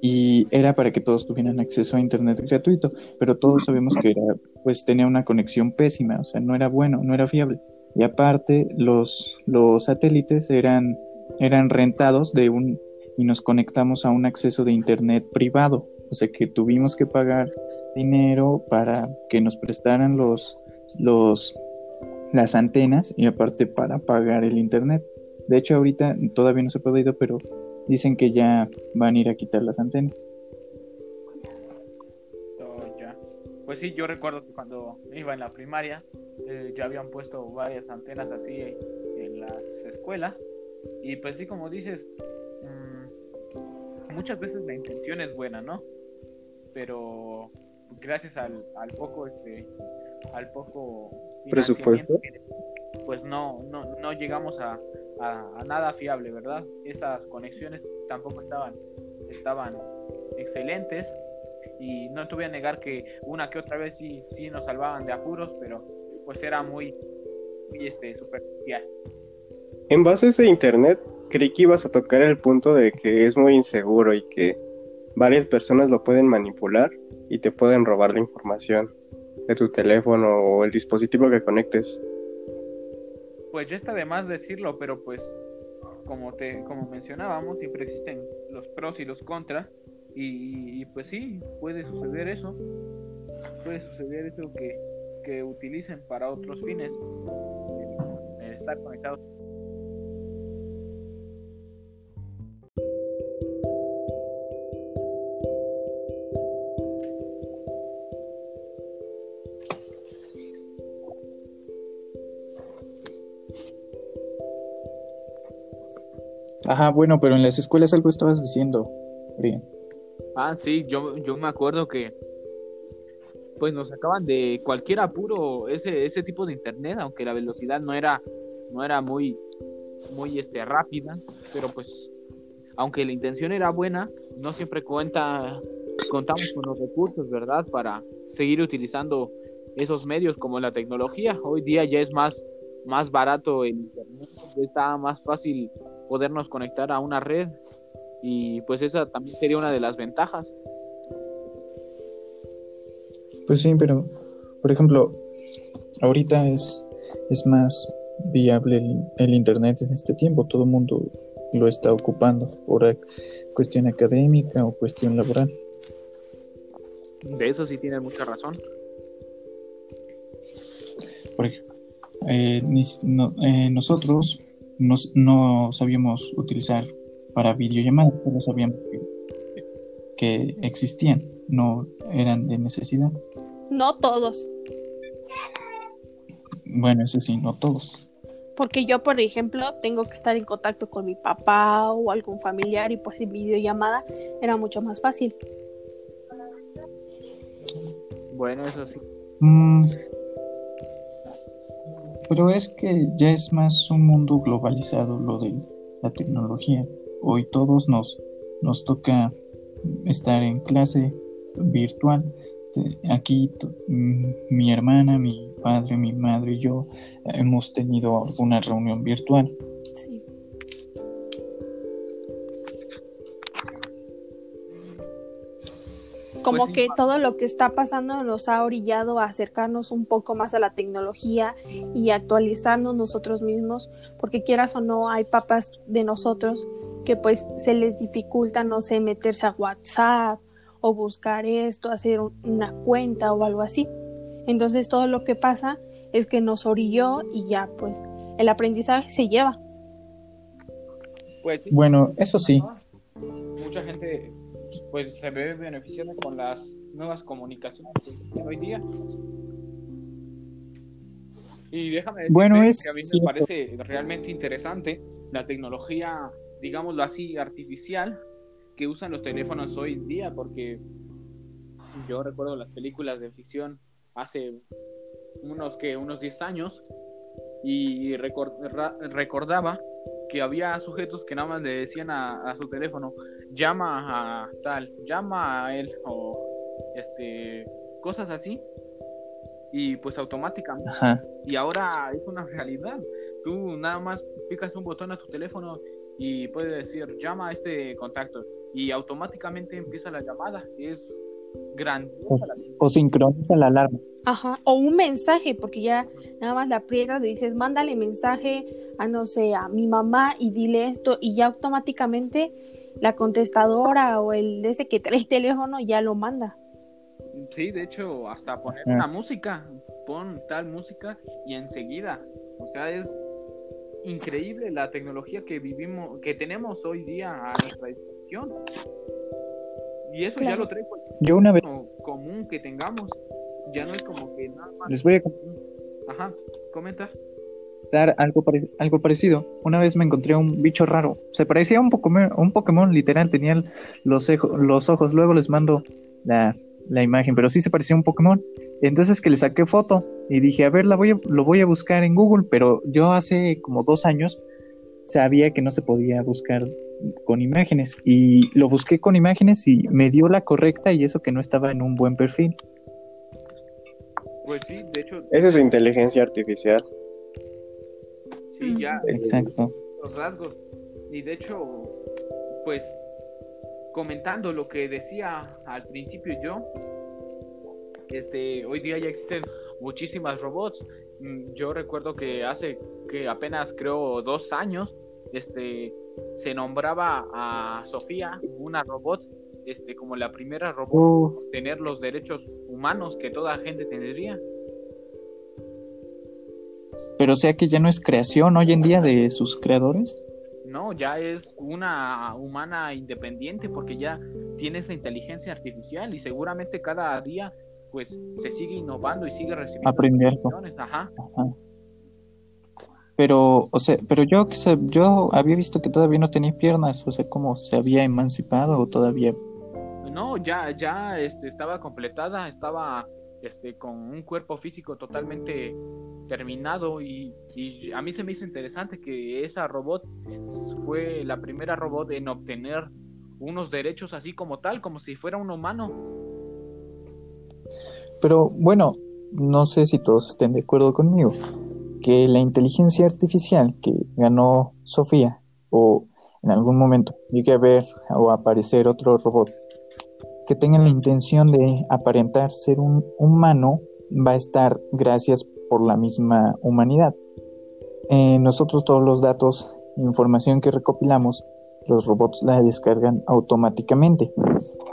Y era para que todos tuvieran acceso a internet gratuito, pero todos sabemos que era, pues tenía una conexión pésima, o sea, no era bueno, no era fiable. Y aparte, los, los satélites eran, eran rentados de un, y nos conectamos a un acceso de internet privado. O sea que tuvimos que pagar dinero para que nos prestaran los, los, las antenas y aparte para pagar el internet. De hecho, ahorita todavía no se ha podido, pero dicen que ya van a ir a quitar las antenas. Oh, ya. Pues sí, yo recuerdo que cuando iba en la primaria eh, ya habían puesto varias antenas así en las escuelas. Y pues sí, como dices, mm, muchas veces la intención es buena, ¿no? Pero gracias al, al poco este al poco presupuesto pues no, no, no llegamos a, a, nada fiable, ¿verdad? Esas conexiones tampoco estaban, estaban excelentes y no te voy a negar que una que otra vez sí, sí nos salvaban de apuros, pero pues era muy, muy este, superficial. En base a ese internet, creí que ibas a tocar el punto de que es muy inseguro y que varias personas lo pueden manipular y te pueden robar la información de tu teléfono o el dispositivo que conectes pues ya está de más decirlo, pero pues como te como mencionábamos, siempre existen los pros y los contras y, pues sí, puede suceder eso. Puede suceder eso que, que utilicen para otros fines estar conectados Ajá, bueno, pero en las escuelas algo estabas diciendo, bien. Ah, sí, yo, yo me acuerdo que pues nos sacaban de cualquier apuro ese, ese tipo de internet, aunque la velocidad no era, no era muy, muy este, rápida, pero pues aunque la intención era buena, no siempre cuenta, contamos con los recursos, ¿verdad? Para seguir utilizando esos medios como la tecnología. Hoy día ya es más, más barato el internet, está más fácil podernos conectar a una red y pues esa también sería una de las ventajas. Pues sí, pero por ejemplo, ahorita es, es más viable el, Internet en este tiempo, todo el mundo lo está ocupando por cuestión académica o cuestión laboral. De eso sí tienes mucha razón. Por ejemplo, eh, eh, nosotros no, sabíamos utilizar para videollamadas, pero sabíamos que, existían, no eran de necesidad. No todos. Bueno, eso sí, no todos. Porque yo, por ejemplo, tengo que estar en contacto con mi papá o algún familiar y pues en videollamada era mucho más fácil. Bueno, eso sí. Mm, pero es que ya es más un mundo globalizado lo de la tecnología. Hoy todos nos, nos toca estar en clase virtual. Aquí mm, mi hermana, mi padre, mi madre y yo hemos tenido alguna reunión virtual. Como pues que todo lo que está pasando nos ha orillado a acercarnos un poco más a la tecnología y actualizarnos nosotros mismos, porque quieras o no, hay papas de nosotros que pues se les dificulta, no sé, meterse a WhatsApp o buscar esto, hacer una cuenta o algo así. Entonces todo lo que pasa es que nos orilló y ya pues el aprendizaje se lleva. Pues bueno, eso sí. Mucha gente pues se ve beneficiada con las nuevas comunicaciones que hoy día. Y déjame bueno, es que a mí me parece realmente interesante la tecnología, digámoslo así, artificial que usan los teléfonos hoy en día, porque yo recuerdo las películas de ficción hace unos que unos 10 años y recordaba que había sujetos que nada más le decían a, su teléfono, llama a tal, llama a él, o este, cosas así, y pues automáticamente. Y ahora es una realidad. Tú nada más picas un botón a tu teléfono y puedes decir, llama a este contacto, y automáticamente empieza la llamada. Es grandiosa. O, o sincroniza la alarma. Ajá, o un mensaje, porque ya nada más la aprietas, le dices, mándale mensaje a no sé, a mi mamá y dile esto y ya automáticamente la contestadora o el ese que trae el teléfono ya lo manda. Sí, de hecho, hasta poner una música, pon tal música y enseguida. O sea, es increíble la tecnología que vivimos, que tenemos hoy día a nuestra disposición. Y eso ya lo trae cualquier Yo una vez común que tengamos. Ya no es como que nada más. les voy a Ajá, comenta. Dar algo, pare- algo parecido. Una vez me encontré un bicho raro. Se parecía a un Pokémon, un Pokémon literal. Tenía los, los ojos. Luego les mando la, la imagen, pero sí se parecía a un Pokémon. Entonces que le saqué foto y dije, a ver, la voy a- lo voy a buscar en Google. Pero yo hace como dos años sabía que no se podía buscar con imágenes. Y lo busqué con imágenes y me dio la correcta y eso que no estaba en un buen perfil. Pues sí, de hecho, Eso es inteligencia artificial. Sí, ya Exacto. los rasgos. Y de hecho, pues comentando lo que decía al principio yo, este, hoy día ya existen muchísimas robots. Mm, Yo recuerdo que hace que apenas creo dos años, este, se nombraba a Sofía, una robot, este, como la primera robot Uf. tener los derechos humanos que toda gente tendría. Pero o sea que ya no es creación hoy en día de sus creadores. No, ya es una humana independiente porque ya tiene esa inteligencia artificial y seguramente cada día pues se sigue innovando y sigue recibiendo actualizaciones. Ajá. Ajá. Pero, o sea, pero yo que sé, yo había visto que todavía no tenía piernas, o sea, como se había emancipado o todavía. No, ya, ya este, estaba completada, estaba este, con un cuerpo físico totalmente terminado y, y a mí se me hizo interesante que esa robot fue la primera robot en obtener unos derechos así como tal, como si fuera un humano. Pero bueno, no sé si todos estén de acuerdo conmigo, que la inteligencia artificial que ganó Sofía, o en algún momento llegue a ver o aparecer otro robot que tenga la intención de aparentar ser un humano, va a estar gracias por la misma humanidad. Eh, nosotros todos los datos, información que recopilamos, los robots la descargan automáticamente.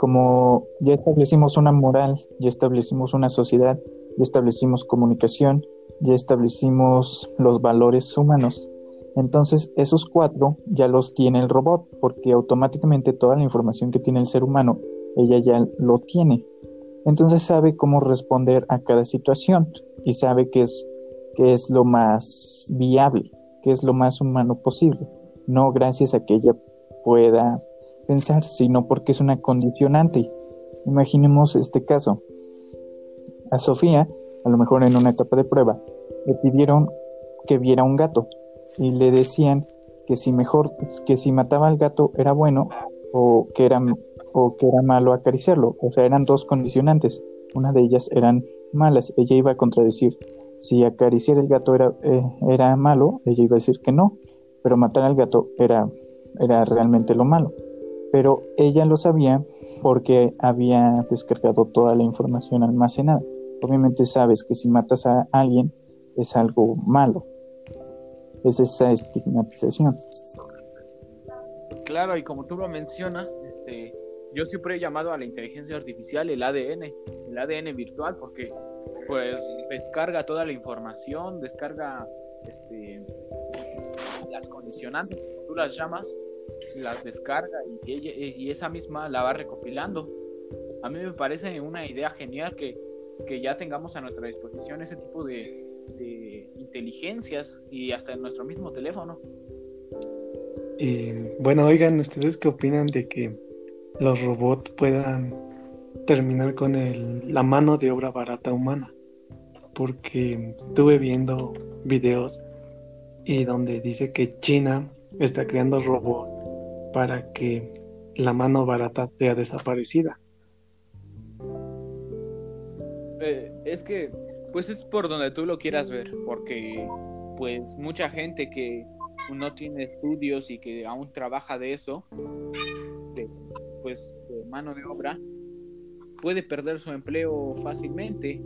Como ya establecimos una moral, ya establecimos una sociedad, ya establecimos comunicación, ya establecimos los valores humanos. Entonces esos cuatro ya los tiene el robot porque automáticamente toda la información que tiene el ser humano, ella ya lo tiene. Entonces sabe cómo responder a cada situación y sabe qué es, qué es lo más viable, qué es lo más humano posible. No gracias a que ella pueda pensar, sino porque es una condicionante. Imaginemos este caso. A Sofía, a lo mejor en una etapa de prueba, le pidieron que viera un gato y le decían que si mejor, que si mataba al gato era bueno o que era, o que era malo acariciarlo. O sea, eran dos condicionantes. Una de ellas eran malas. Ella iba a contradecir. Si acariciar el gato era, eh, era malo, ella iba a decir que no. Pero matar al gato era, era realmente lo malo. Pero ella lo sabía porque había descargado toda la información almacenada. Obviamente sabes que si matas a alguien es algo malo. Es esa estigmatización. Claro, y como tú lo mencionas, este, yo siempre he llamado a la inteligencia artificial el ADN, el ADN virtual, porque pues descarga toda la información, descarga este, las condicionantes, tú las llamas, las descarga y, ella, y esa misma la va recopilando. A mí me parece una idea genial que, que ya tengamos a nuestra disposición ese tipo de, de inteligencias y hasta en nuestro mismo teléfono. Y bueno, oigan, ¿ustedes qué opinan de que los robots puedan terminar con el- la mano de obra barata humana? Porque estuve viendo videos y donde dice que China está creando robots para que la mano barata sea desaparecida. Eh, es que, pues es por donde tú lo quieras ver, porque pues mucha gente que no tiene estudios y que aún trabaja de eso, pues de mano de obra, puede perder su empleo fácilmente.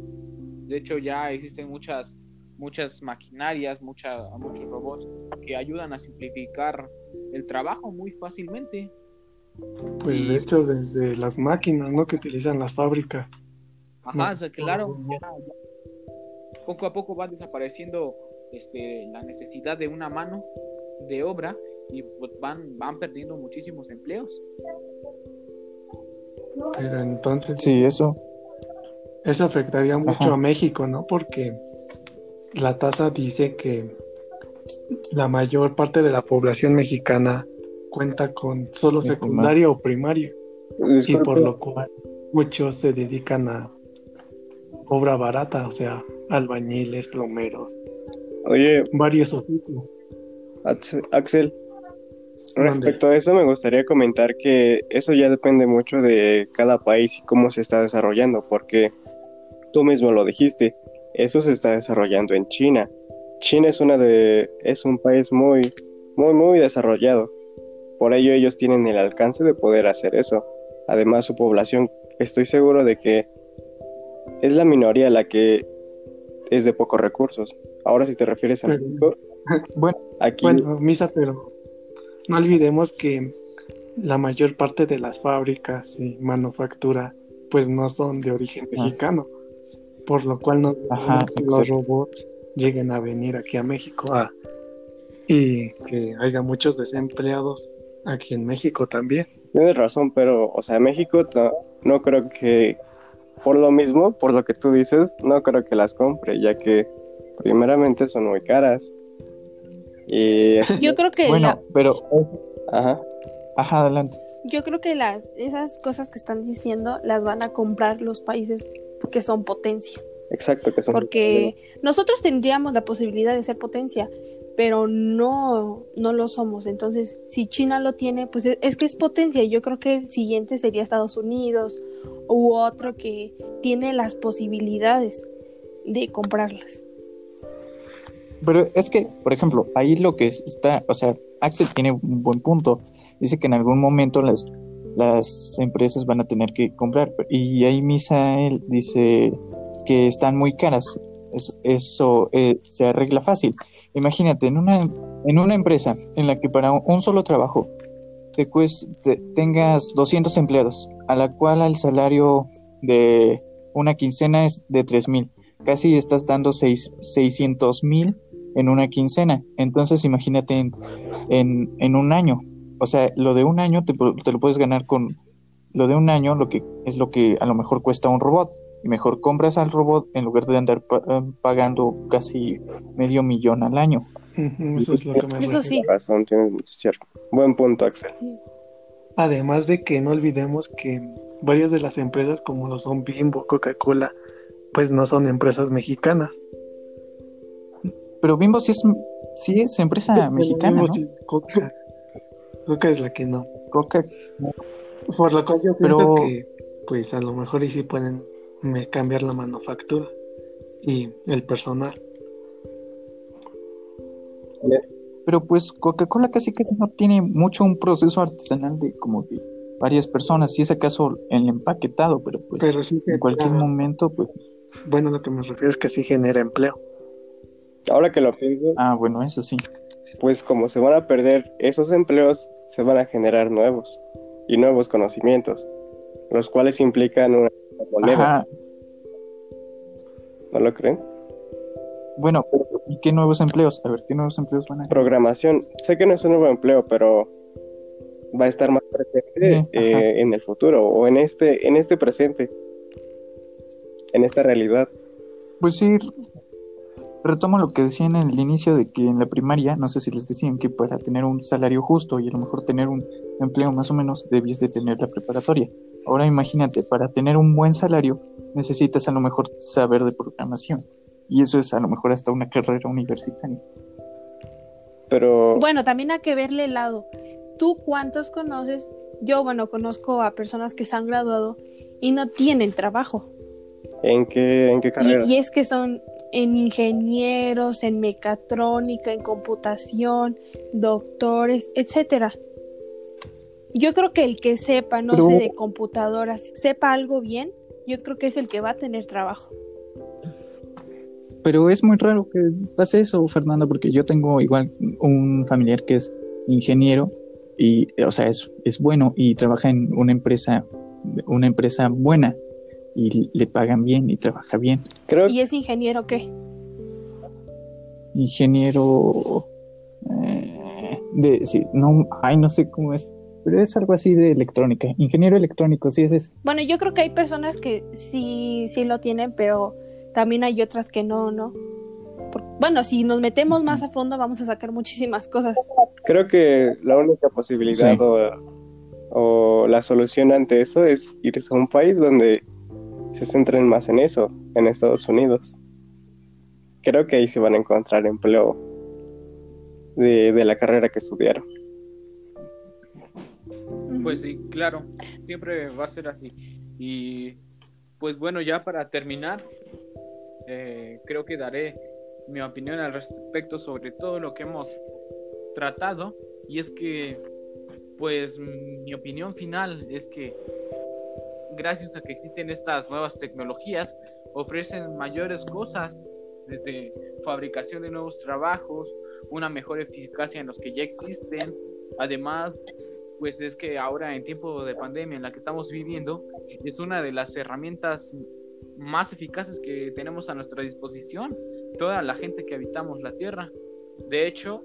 De hecho, ya existen muchas muchas maquinarias, mucha, muchos robots que ayudan a simplificar el trabajo muy fácilmente. Pues de hecho, desde las máquinas, ¿no? Que utilizan las fábricas. Ajá, No, o sea, claro, ya- ya poco a poco va desapareciendo este, la necesidad de una mano de obra y pues van, van perdiendo muchísimos empleos. Pero entonces, Sí, eso. eso afectaría mucho Ajá. a México, ¿no? Porque la tasa dice que la mayor parte de la población mexicana cuenta con solo secundaria o primaria. Y por lo cual muchos se dedican a obra barata, o sea, albañiles, plomeros, Oye, varios oficios. Ax- Axel. Respecto a eso me gustaría comentar que eso ya depende mucho de cada país y cómo se está desarrollando, porque tú mismo lo dijiste, eso se está desarrollando en China. China es una de es un país muy muy muy desarrollado. Por ello ellos tienen el alcance de poder hacer eso. Además su población estoy seguro de que es la minoría la que es de pocos recursos. Ahora si te refieres a México, (laughs) Bueno, aquí Bueno, Misa, pero no olvidemos que la mayor parte de las fábricas y manufactura pues no son de origen Ah. mexicano, por lo cual no Ajá, olvidemos que los robots lleguen a venir aquí a México a- y que haya muchos desempleados aquí en México también. Tienes razón, pero, o sea, México no, no creo que, por lo mismo, por lo que tú dices, no creo que las compre, ya que primeramente son muy caras. Y, (laughs) Yo creo que bueno, la- pero. ajá, Ajá, adelante. yo creo que las esas cosas que están diciendo las van a comprar los países que son potencia, exacto, que son... porque nosotros tendríamos la posibilidad de ser potencia, pero no no lo somos. Entonces, si China lo tiene, pues es, es que es potencia. Yo creo que el siguiente sería Estados Unidos u otro que tiene las posibilidades de comprarlas. Pero es que, por ejemplo, ahí lo que está, o sea, Axel tiene un buen punto. Dice que en algún momento las, las empresas van a tener que comprar. Y ahí Misael dice que están muy caras. Eso, eh, se arregla fácil. Imagínate, en una, en una empresa en la que para un solo trabajo te cueste, tengas 200 empleados, a la cual el salario de una quincena es de 3 mil. Casi estás dando seis, 600 mil en una quincena. Entonces imagínate en, en, en un año. O sea, lo de un año te, te lo puedes ganar con lo de un año, lo que es lo que a lo mejor cuesta un robot. Y mejor compras al robot en lugar de andar pa- eh, pagando casi medio millón al año. Eso es lo que me Eso sí. Tienes razón, tienes mucho cierto. Buen punto, Axel. Sí. Además de que no olvidemos que varias de las empresas como lo son Bimbo, Coca-Cola, pues no son empresas mexicanas. Pero Bimbo sí es, sí es empresa mexicana, Bimbo ¿no? sí, Coca, Coca es la que no. Coca. Por lo cual yo Pero- pienso que pues a lo mejor y sí pueden cambiar la manufactura y el personal. Pero pues Coca-Cola casi casi no tiene mucho un proceso artesanal de como de varias personas. Si es acaso el empaquetado, pero pues Pero sí en cualquier momento, pues. bueno, lo que me refiero es que sí genera empleo. Ahora que lo pienso, Ah, bueno, eso sí. pues como se van a perder esos empleos, se van a generar nuevos y nuevos conocimientos, los cuales implican una moneda, Ajá. ¿no lo creen? Bueno, ¿y qué nuevos empleos? A ver, ¿qué nuevos empleos van a Programación, sé que no es un nuevo empleo, pero va a estar más presente eh, en el futuro o en este, en este presente, en esta realidad. Pues sí, retomo lo que decía en el inicio de que en la primaria, no sé si les decían que para tener un salario justo y a lo mejor tener un empleo más o menos debías de tener la preparatoria. Ahora imagínate, para tener un buen salario necesitas a lo mejor saber de programación. Y eso es a lo mejor hasta una carrera universitaria. Pero Bueno, también hay que verle el lado. ¿Tú cuántos conoces? Yo, bueno, conozco a personas que se han graduado y no tienen trabajo. ¿en qué, en qué carrera? Y, y es que son en ingenieros, en mecatrónica, en computación, doctores, etcétera. Yo creo que el que sepa, no Pero- sé, de computadoras, sepa algo bien, yo creo que es el que va a tener trabajo. Pero es muy raro que pase eso, Fernanda, porque yo tengo igual un familiar que es ingeniero y, o sea, es, es bueno y trabaja en una empresa, una empresa buena y le pagan bien y trabaja bien. Creo ¿Y es ingeniero qué? Ingeniero eh, de, sí, no, ay, no sé cómo es, pero es algo así de electrónica. Ingeniero electrónico, sí, es. Bueno, yo creo que hay personas que sí, sí lo tienen, pero también hay otras que no, ¿no? Bueno, si nos metemos más a fondo vamos a sacar muchísimas cosas. Creo que la única posibilidad Sí. o, o la solución ante eso es irse a un país donde se centren más en eso, en Estados Unidos. Creo que ahí se van a encontrar empleo de, de la carrera que estudiaron. Pues sí, claro, siempre va a ser así. Y pues bueno, ya para terminar, eh, creo que daré mi opinión al respecto sobre todo lo que hemos tratado. Y es que, pues mi opinión final es que gracias a que existen estas nuevas tecnologías, ofrecen mayores cosas, desde fabricación de nuevos trabajos, una mejor eficacia en los que ya existen. Además, pues es que ahora en tiempo de pandemia en la que estamos viviendo, es una de las herramientas más eficaces que tenemos a nuestra disposición, toda la gente que habitamos la Tierra. De hecho,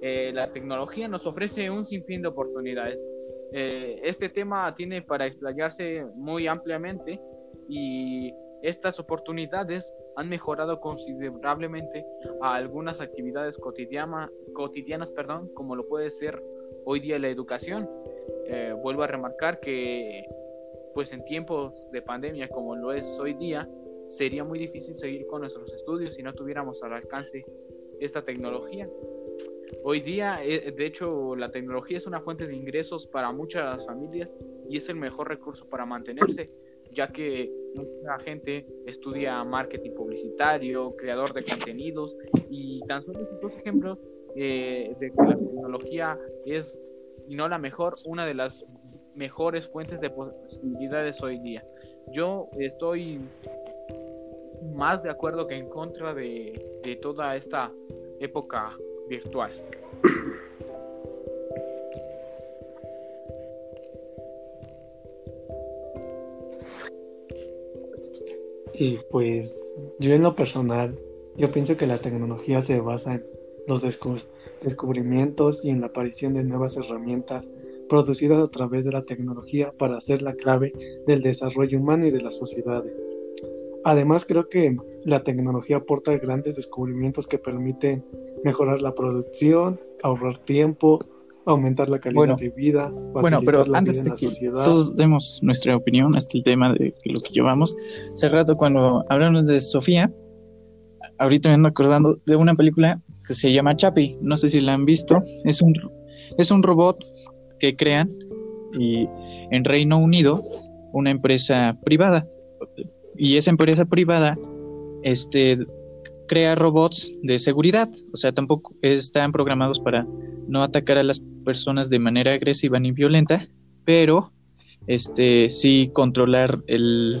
eh, la tecnología nos ofrece un sinfín de oportunidades. Eh, este tema tiene para explayarse muy ampliamente y estas oportunidades han mejorado considerablemente a algunas actividades cotidiana- cotidianas, perdón, como lo puede ser hoy día la educación. Eh, vuelvo a remarcar que pues en tiempos de pandemia como lo es hoy día, sería muy difícil seguir con nuestros estudios si no tuviéramos al alcance esta tecnología. Hoy día, eh, de hecho, la tecnología es una fuente de ingresos para muchas familias y es el mejor recurso para mantenerse, ya que mucha gente estudia marketing publicitario, creador de contenidos y tan solo dos ejemplos eh, de que la tecnología es, si no la mejor, una de las mejores fuentes de posibilidades hoy día. Yo estoy más de acuerdo que en contra de, de toda esta época virtual. Y pues yo en lo personal, yo pienso que la tecnología se basa en los descu- descubrimientos y en la aparición de nuevas herramientas producidas a través de la tecnología para ser la clave del desarrollo humano y de las sociedades. Además, creo que la tecnología aporta grandes descubrimientos que permiten mejorar la producción, ahorrar tiempo, aumentar la calidad Bueno, de vida, Bueno, pero la antes de que sociedad. todos demos nuestra opinión hasta el tema de lo que llevamos, hace rato cuando hablamos de Sofía, ahorita me ando acordando de una película que se llama Chapi, no sé si la han visto, es un, es un robot que crean y en Reino Unido una empresa privada y esa empresa privada este crea robots de seguridad, o sea, tampoco están programados para no atacar a las personas de manera agresiva ni violenta, pero este sí controlar el,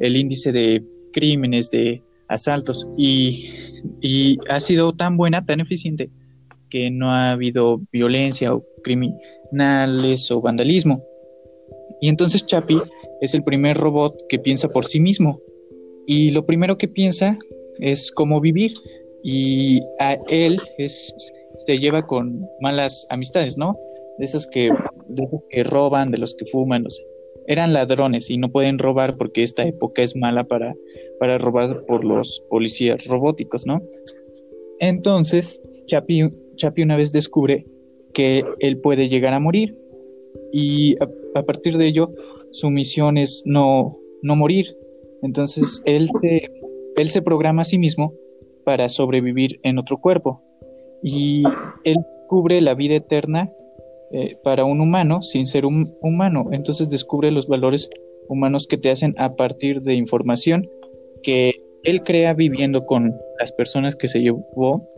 el índice de crímenes, de asaltos y, y ha sido tan buena, tan eficiente que no ha habido violencia o criminales o vandalismo. Y entonces Chapi es el primer robot que piensa por sí mismo y lo primero que piensa es cómo vivir y a él es se lleva con malas amistades, ¿no? De esos que, que roban, de los que fuman, no sé. Eran ladrones y no pueden robar porque esta época es mala para, para robar por los policías robóticos, ¿no? Entonces, Chapi, Chapi una vez descubre que él puede llegar a morir y a, partir de ello su misión es no, no morir. Entonces, él se, él se programa a sí mismo para sobrevivir en otro cuerpo y él cubre la vida eterna eh, para un humano sin ser un humano. Entonces descubre los valores humanos que te hacen a partir de información que él crea viviendo con las personas que se llevó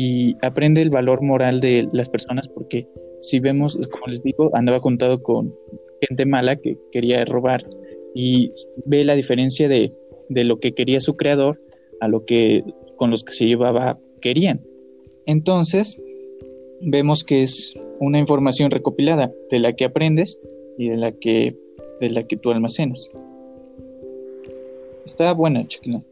y aprende el valor moral de las personas porque si vemos, como les digo, andaba juntado con gente mala que quería robar y ve la diferencia de, de lo que quería su creador a lo que con los que se llevaba querían. Entonces, vemos que es una información recopilada de la que aprendes y de la que, de la que tú almacenas. Está buena, chequenla.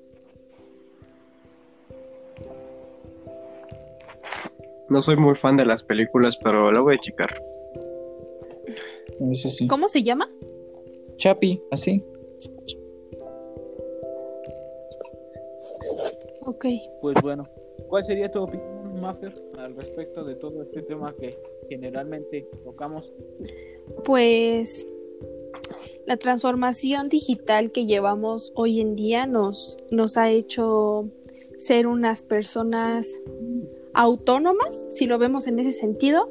No soy muy fan de las películas, pero la voy a checar. Eso sí. ¿Cómo se llama? Chapi, así. Ok. Pues bueno, ¿cuál sería tu opinión, Maffer, al respecto de todo este tema que generalmente tocamos? Pues la transformación digital que llevamos hoy en día nos, nos ha hecho ser unas personas autónomas, si lo vemos en ese sentido,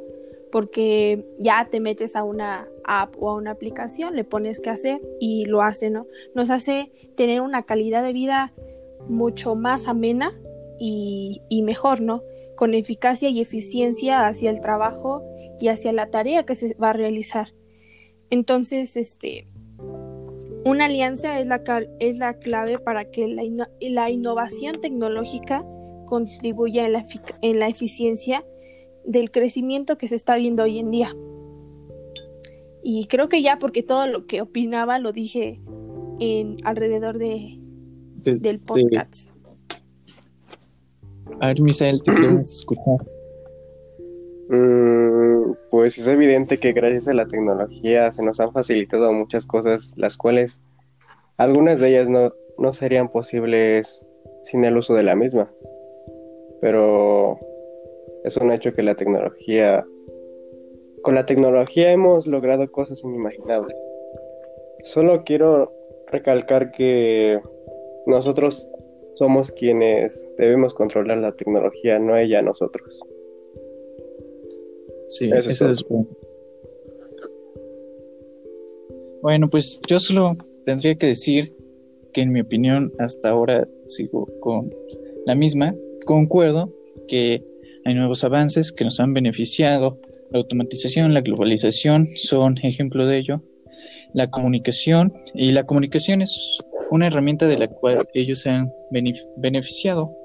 porque ya te metes a una app o a una aplicación, le pones qué hacer y lo hace, ¿no? Nos hace tener una calidad de vida mucho más amena y, y mejor, ¿no? Con eficacia y eficiencia hacia el trabajo y hacia la tarea que se va a realizar. Entonces, este, una alianza es la, es la clave para que la, la innovación tecnológica contribuya en la, en la eficiencia del crecimiento que se está viendo hoy en día. Y creo que ya porque todo lo que opinaba lo dije en alrededor de, De- del de- podcast. a ver, Misael, te queremos escuchar. Mm, pues es evidente que gracias a la tecnología se nos han facilitado muchas cosas, las cuales algunas de ellas no, no serían posibles sin el uso de la misma. Pero es un hecho que la tecnología, con la tecnología hemos logrado cosas inimaginables. Solo quiero recalcar que nosotros somos quienes debemos controlar la tecnología, no ella nosotros. Sí, Eso es bueno. Bueno, pues yo solo tendría que decir que en mi opinión hasta ahora sigo con la misma. Concuerdo que hay nuevos avances que nos han beneficiado. La automatización, la globalización son ejemplo de ello. La comunicación y la comunicación es una herramienta de la cual ellos se han benef- beneficiado.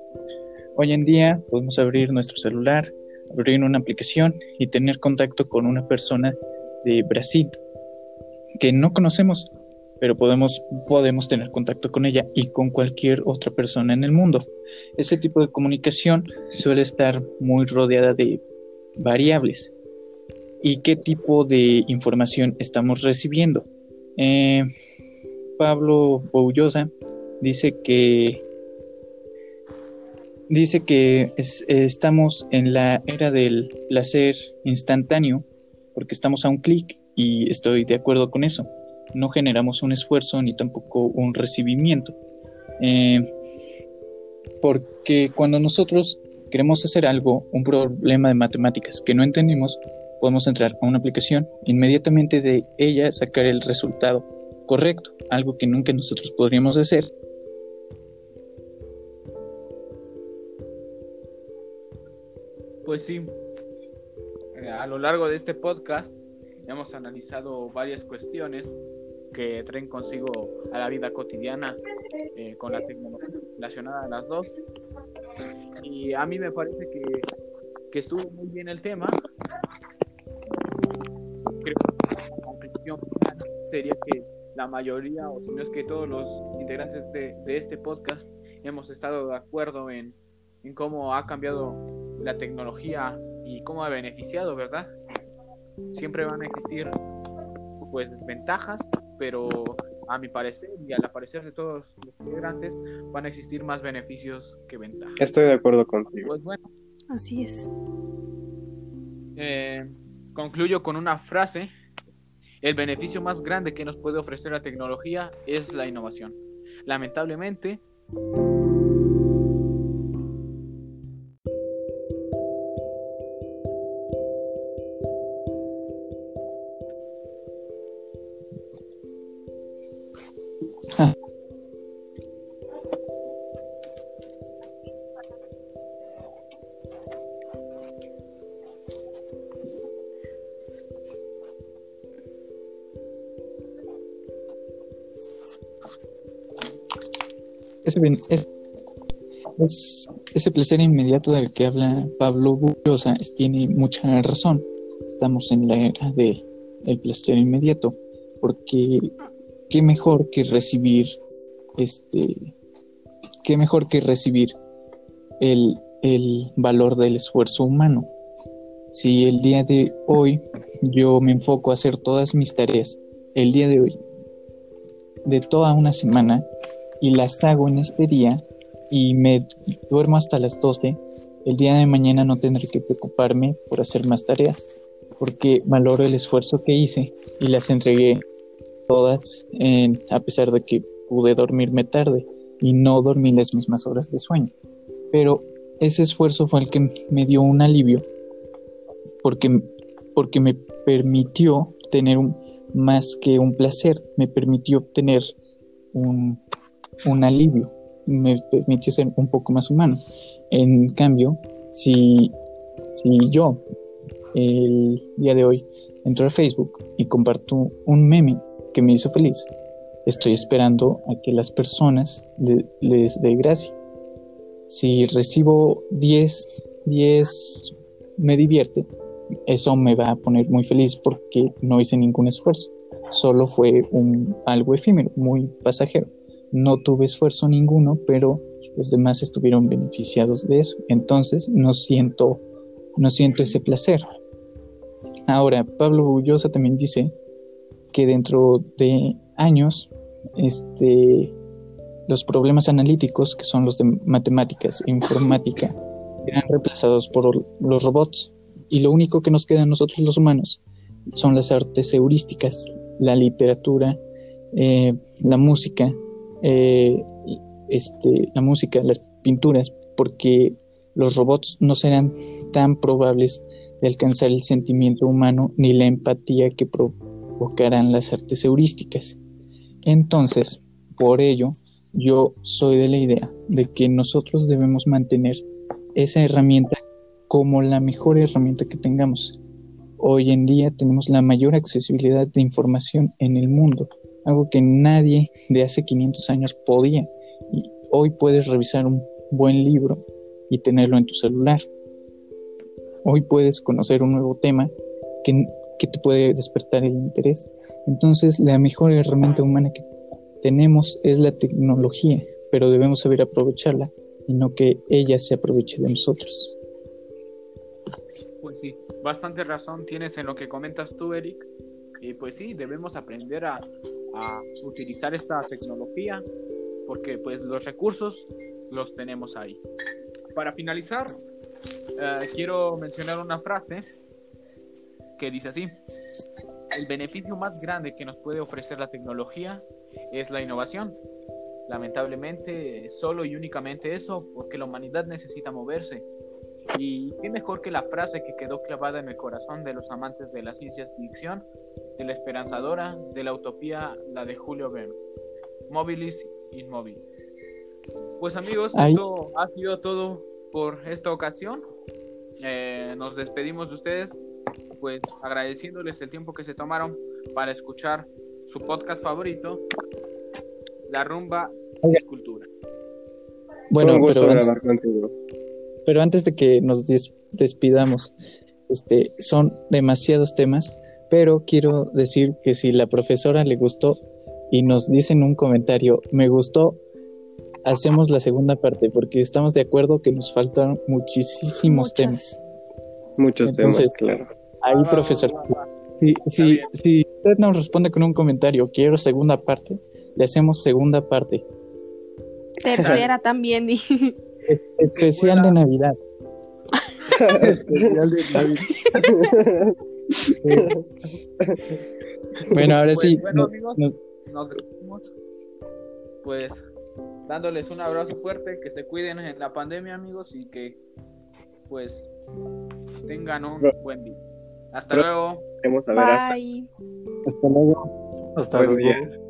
Hoy en día podemos abrir nuestro celular, abrir una aplicación y tener contacto con una persona de Brasil que no conocemos, pero podemos, podemos tener contacto con ella y con cualquier otra persona en el mundo. Ese tipo de comunicación suele estar muy rodeada de variables. ¿Y qué tipo de información estamos recibiendo? Eh, Pablo Boullosa dice que dice que es- estamos en la era del placer instantáneo porque estamos a un clic y estoy de acuerdo con eso. No generamos un esfuerzo ni tampoco un recibimiento. Eh, porque cuando nosotros queremos hacer algo, un problema de matemáticas que no entendemos, podemos entrar a una aplicación, inmediatamente de ella sacar el resultado correcto, algo que nunca nosotros podríamos hacer Pues sí, a lo largo de este podcast hemos analizado varias cuestiones que traen consigo a la vida cotidiana eh, con la tecnología relacionada a las dos. Y a mí me parece que, que estuvo muy bien el tema. Creo que la conclusión sería que la mayoría, o si no es que todos los integrantes de, de este podcast, hemos estado de acuerdo en, en cómo ha cambiado la tecnología y cómo ha beneficiado, ¿verdad? Siempre van a existir pues ventajas, pero a mi parecer y al parecer de todos los integrantes van a existir más beneficios que ventajas. Estoy de acuerdo contigo. Pues bueno, Así es. eh, concluyo con una frase. El beneficio más grande que nos puede ofrecer la tecnología es la innovación. Lamentablemente, ese, es- es- ese placer inmediato del que habla Pablo Bullosa tiene mucha razón. estamos en la era de el placer inmediato, porque qué mejor que recibir este qué mejor que recibir el, el valor del esfuerzo humano. Si el día de hoy yo me enfoco a hacer todas mis tareas, el día de hoy, de toda una semana, y las hago en este día, y me duermo hasta las 12, el día de mañana no tendré que preocuparme por hacer más tareas, porque valoro el esfuerzo que hice y las entregué todas, a pesar de que pude dormirme tarde y no dormí las mismas horas de sueño. Pero ese esfuerzo fue el que me dio un alivio, porque, porque me permitió tener más que un placer, me permitió obtener un, un alivio me permitió ser un poco más humano. En cambio, si, si yo el día de hoy entro a Facebook y comparto un meme que me hizo feliz, estoy esperando a que las personas les dé gracia. Si recibo 10, 10 me divierte, eso me va a poner muy feliz porque no hice ningún esfuerzo. Solo fue algo efímero, muy pasajero no tuve esfuerzo ninguno, pero los demás estuvieron beneficiados de eso. Entonces no siento, no siento ese placer. Ahora, Pablo Bullosa también dice que dentro de años, este, los problemas analíticos, que son los de matemáticas e informática, serán reemplazados por los robots. Y lo único que nos queda a nosotros los humanos son las artes heurísticas, la literatura, eh, la música, eh, este, la música, las pinturas, porque los robots no serán tan probables de alcanzar el sentimiento humano ni la empatía que provocarán las artes heurísticas. Entonces, por ello, yo soy de la idea de que nosotros debemos mantener esa herramienta como la mejor herramienta que tengamos. Hoy en día tenemos la mayor accesibilidad de información en el mundo algo que nadie de hace 500 años podía. Y hoy puedes revisar un buen libro y tenerlo en tu celular. Hoy puedes conocer un nuevo tema que, que te puede despertar el interés. Entonces, la mejor herramienta humana que tenemos es la tecnología, pero debemos saber aprovecharla y no que ella se aproveche de nosotros. Pues sí, bastante razón tienes en lo que comentas tú, Eric. Y pues sí, debemos aprender a a utilizar esta tecnología porque pues los recursos los tenemos ahí. Para finalizar, eh, quiero mencionar una frase que dice así, el beneficio más grande que nos puede ofrecer la tecnología es la innovación. Lamentablemente, solo y únicamente eso, porque la humanidad necesita moverse. Y qué mejor que la frase que quedó clavada en el corazón de los amantes de la ciencia ficción de la esperanzadora, de la utopía, la de Julio Verne. Mobilis Inmobilis. Pues amigos, esto ha sido todo por esta ocasión. Eh, nos despedimos de ustedes, pues agradeciéndoles el tiempo que se tomaron para escuchar su podcast favorito, La Rumba Escultura. Bueno, pero antes, pero antes de que nos despidamos, este, son demasiados temas pero quiero decir que si la profesora le gustó y nos dice en un comentario, me gustó, hacemos la segunda parte, porque estamos de acuerdo que nos faltan muchísimos temas. Muchos temas, claro. Ahí, profesor, si, si, usted nos responde con un comentario, quiero segunda parte, le hacemos segunda parte. Tercera también. (laughs) especial de Navidad. especial de Navidad. (laughs) bueno, ahora pues, sí. Bueno, amigos, nos... despedimos. Pues dándoles un abrazo fuerte, que se cuiden en la pandemia, amigos, y que pues tengan un buen día. Hasta luego. Bye. Hasta, luego. Hasta luego.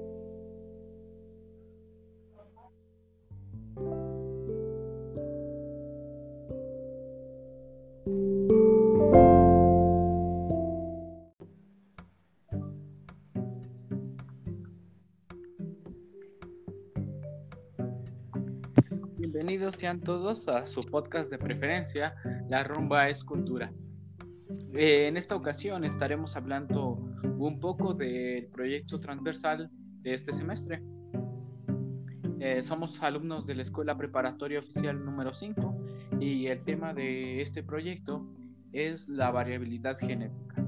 Sean todos a su podcast de preferencia, La Rumba es Cultura. Eh, en esta ocasión estaremos hablando un poco del proyecto transversal de este semestre. Eh, somos alumnos de la Escuela Preparatoria Oficial número 5 y el tema de este proyecto es la variabilidad genética.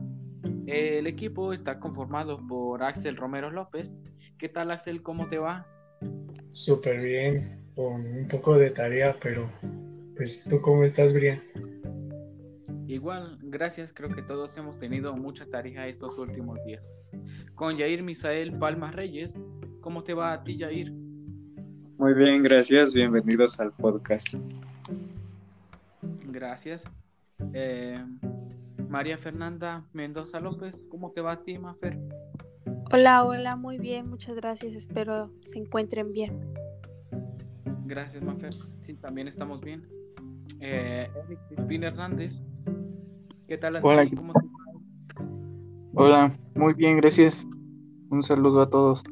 El equipo está conformado por Axel Romero López. ¿Qué tal Axel? ¿Cómo te va? Súper bien, con un poco de tarea, pero pues tú cómo estás, Brian? Igual, gracias, creo que todos hemos tenido mucha tarea estos últimos días. Con Yair Misael Palmas Reyes, ¿cómo te va a ti, Yair? Muy bien, gracias, bienvenidos al podcast. Gracias. Eh, María Fernanda Mendoza López, ¿cómo te va a ti, Mafer? Hola, hola, muy bien, muchas gracias, espero se encuentren bien. Gracias, Mafer. Sí, también estamos bien. Eh, Eric Crispín Hernández, ¿qué tal? Hola. ¿Cómo te? Hola, muy bien, gracias. Un saludo a todos.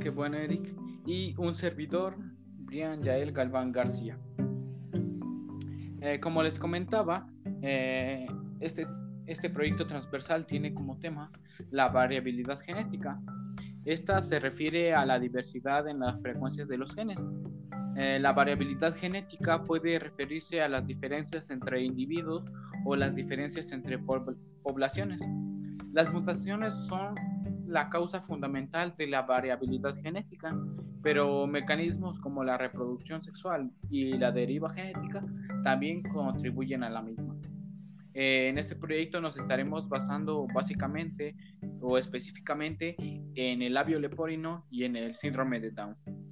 Qué bueno, Eric. Y un servidor, Brian Yael Galván García. Eh, como les comentaba, eh, este, este proyecto transversal tiene como tema la variabilidad genética. Esta se refiere a la diversidad en las frecuencias de los genes. Eh, la variabilidad genética puede referirse a las diferencias entre individuos o las diferencias entre po- poblaciones. Las mutaciones son la causa fundamental de la variabilidad genética, pero mecanismos como la reproducción sexual y la deriva genética también contribuyen a la misma. Eh, en este proyecto nos estaremos basando básicamente o específicamente en el labio leporino y en el síndrome de Down.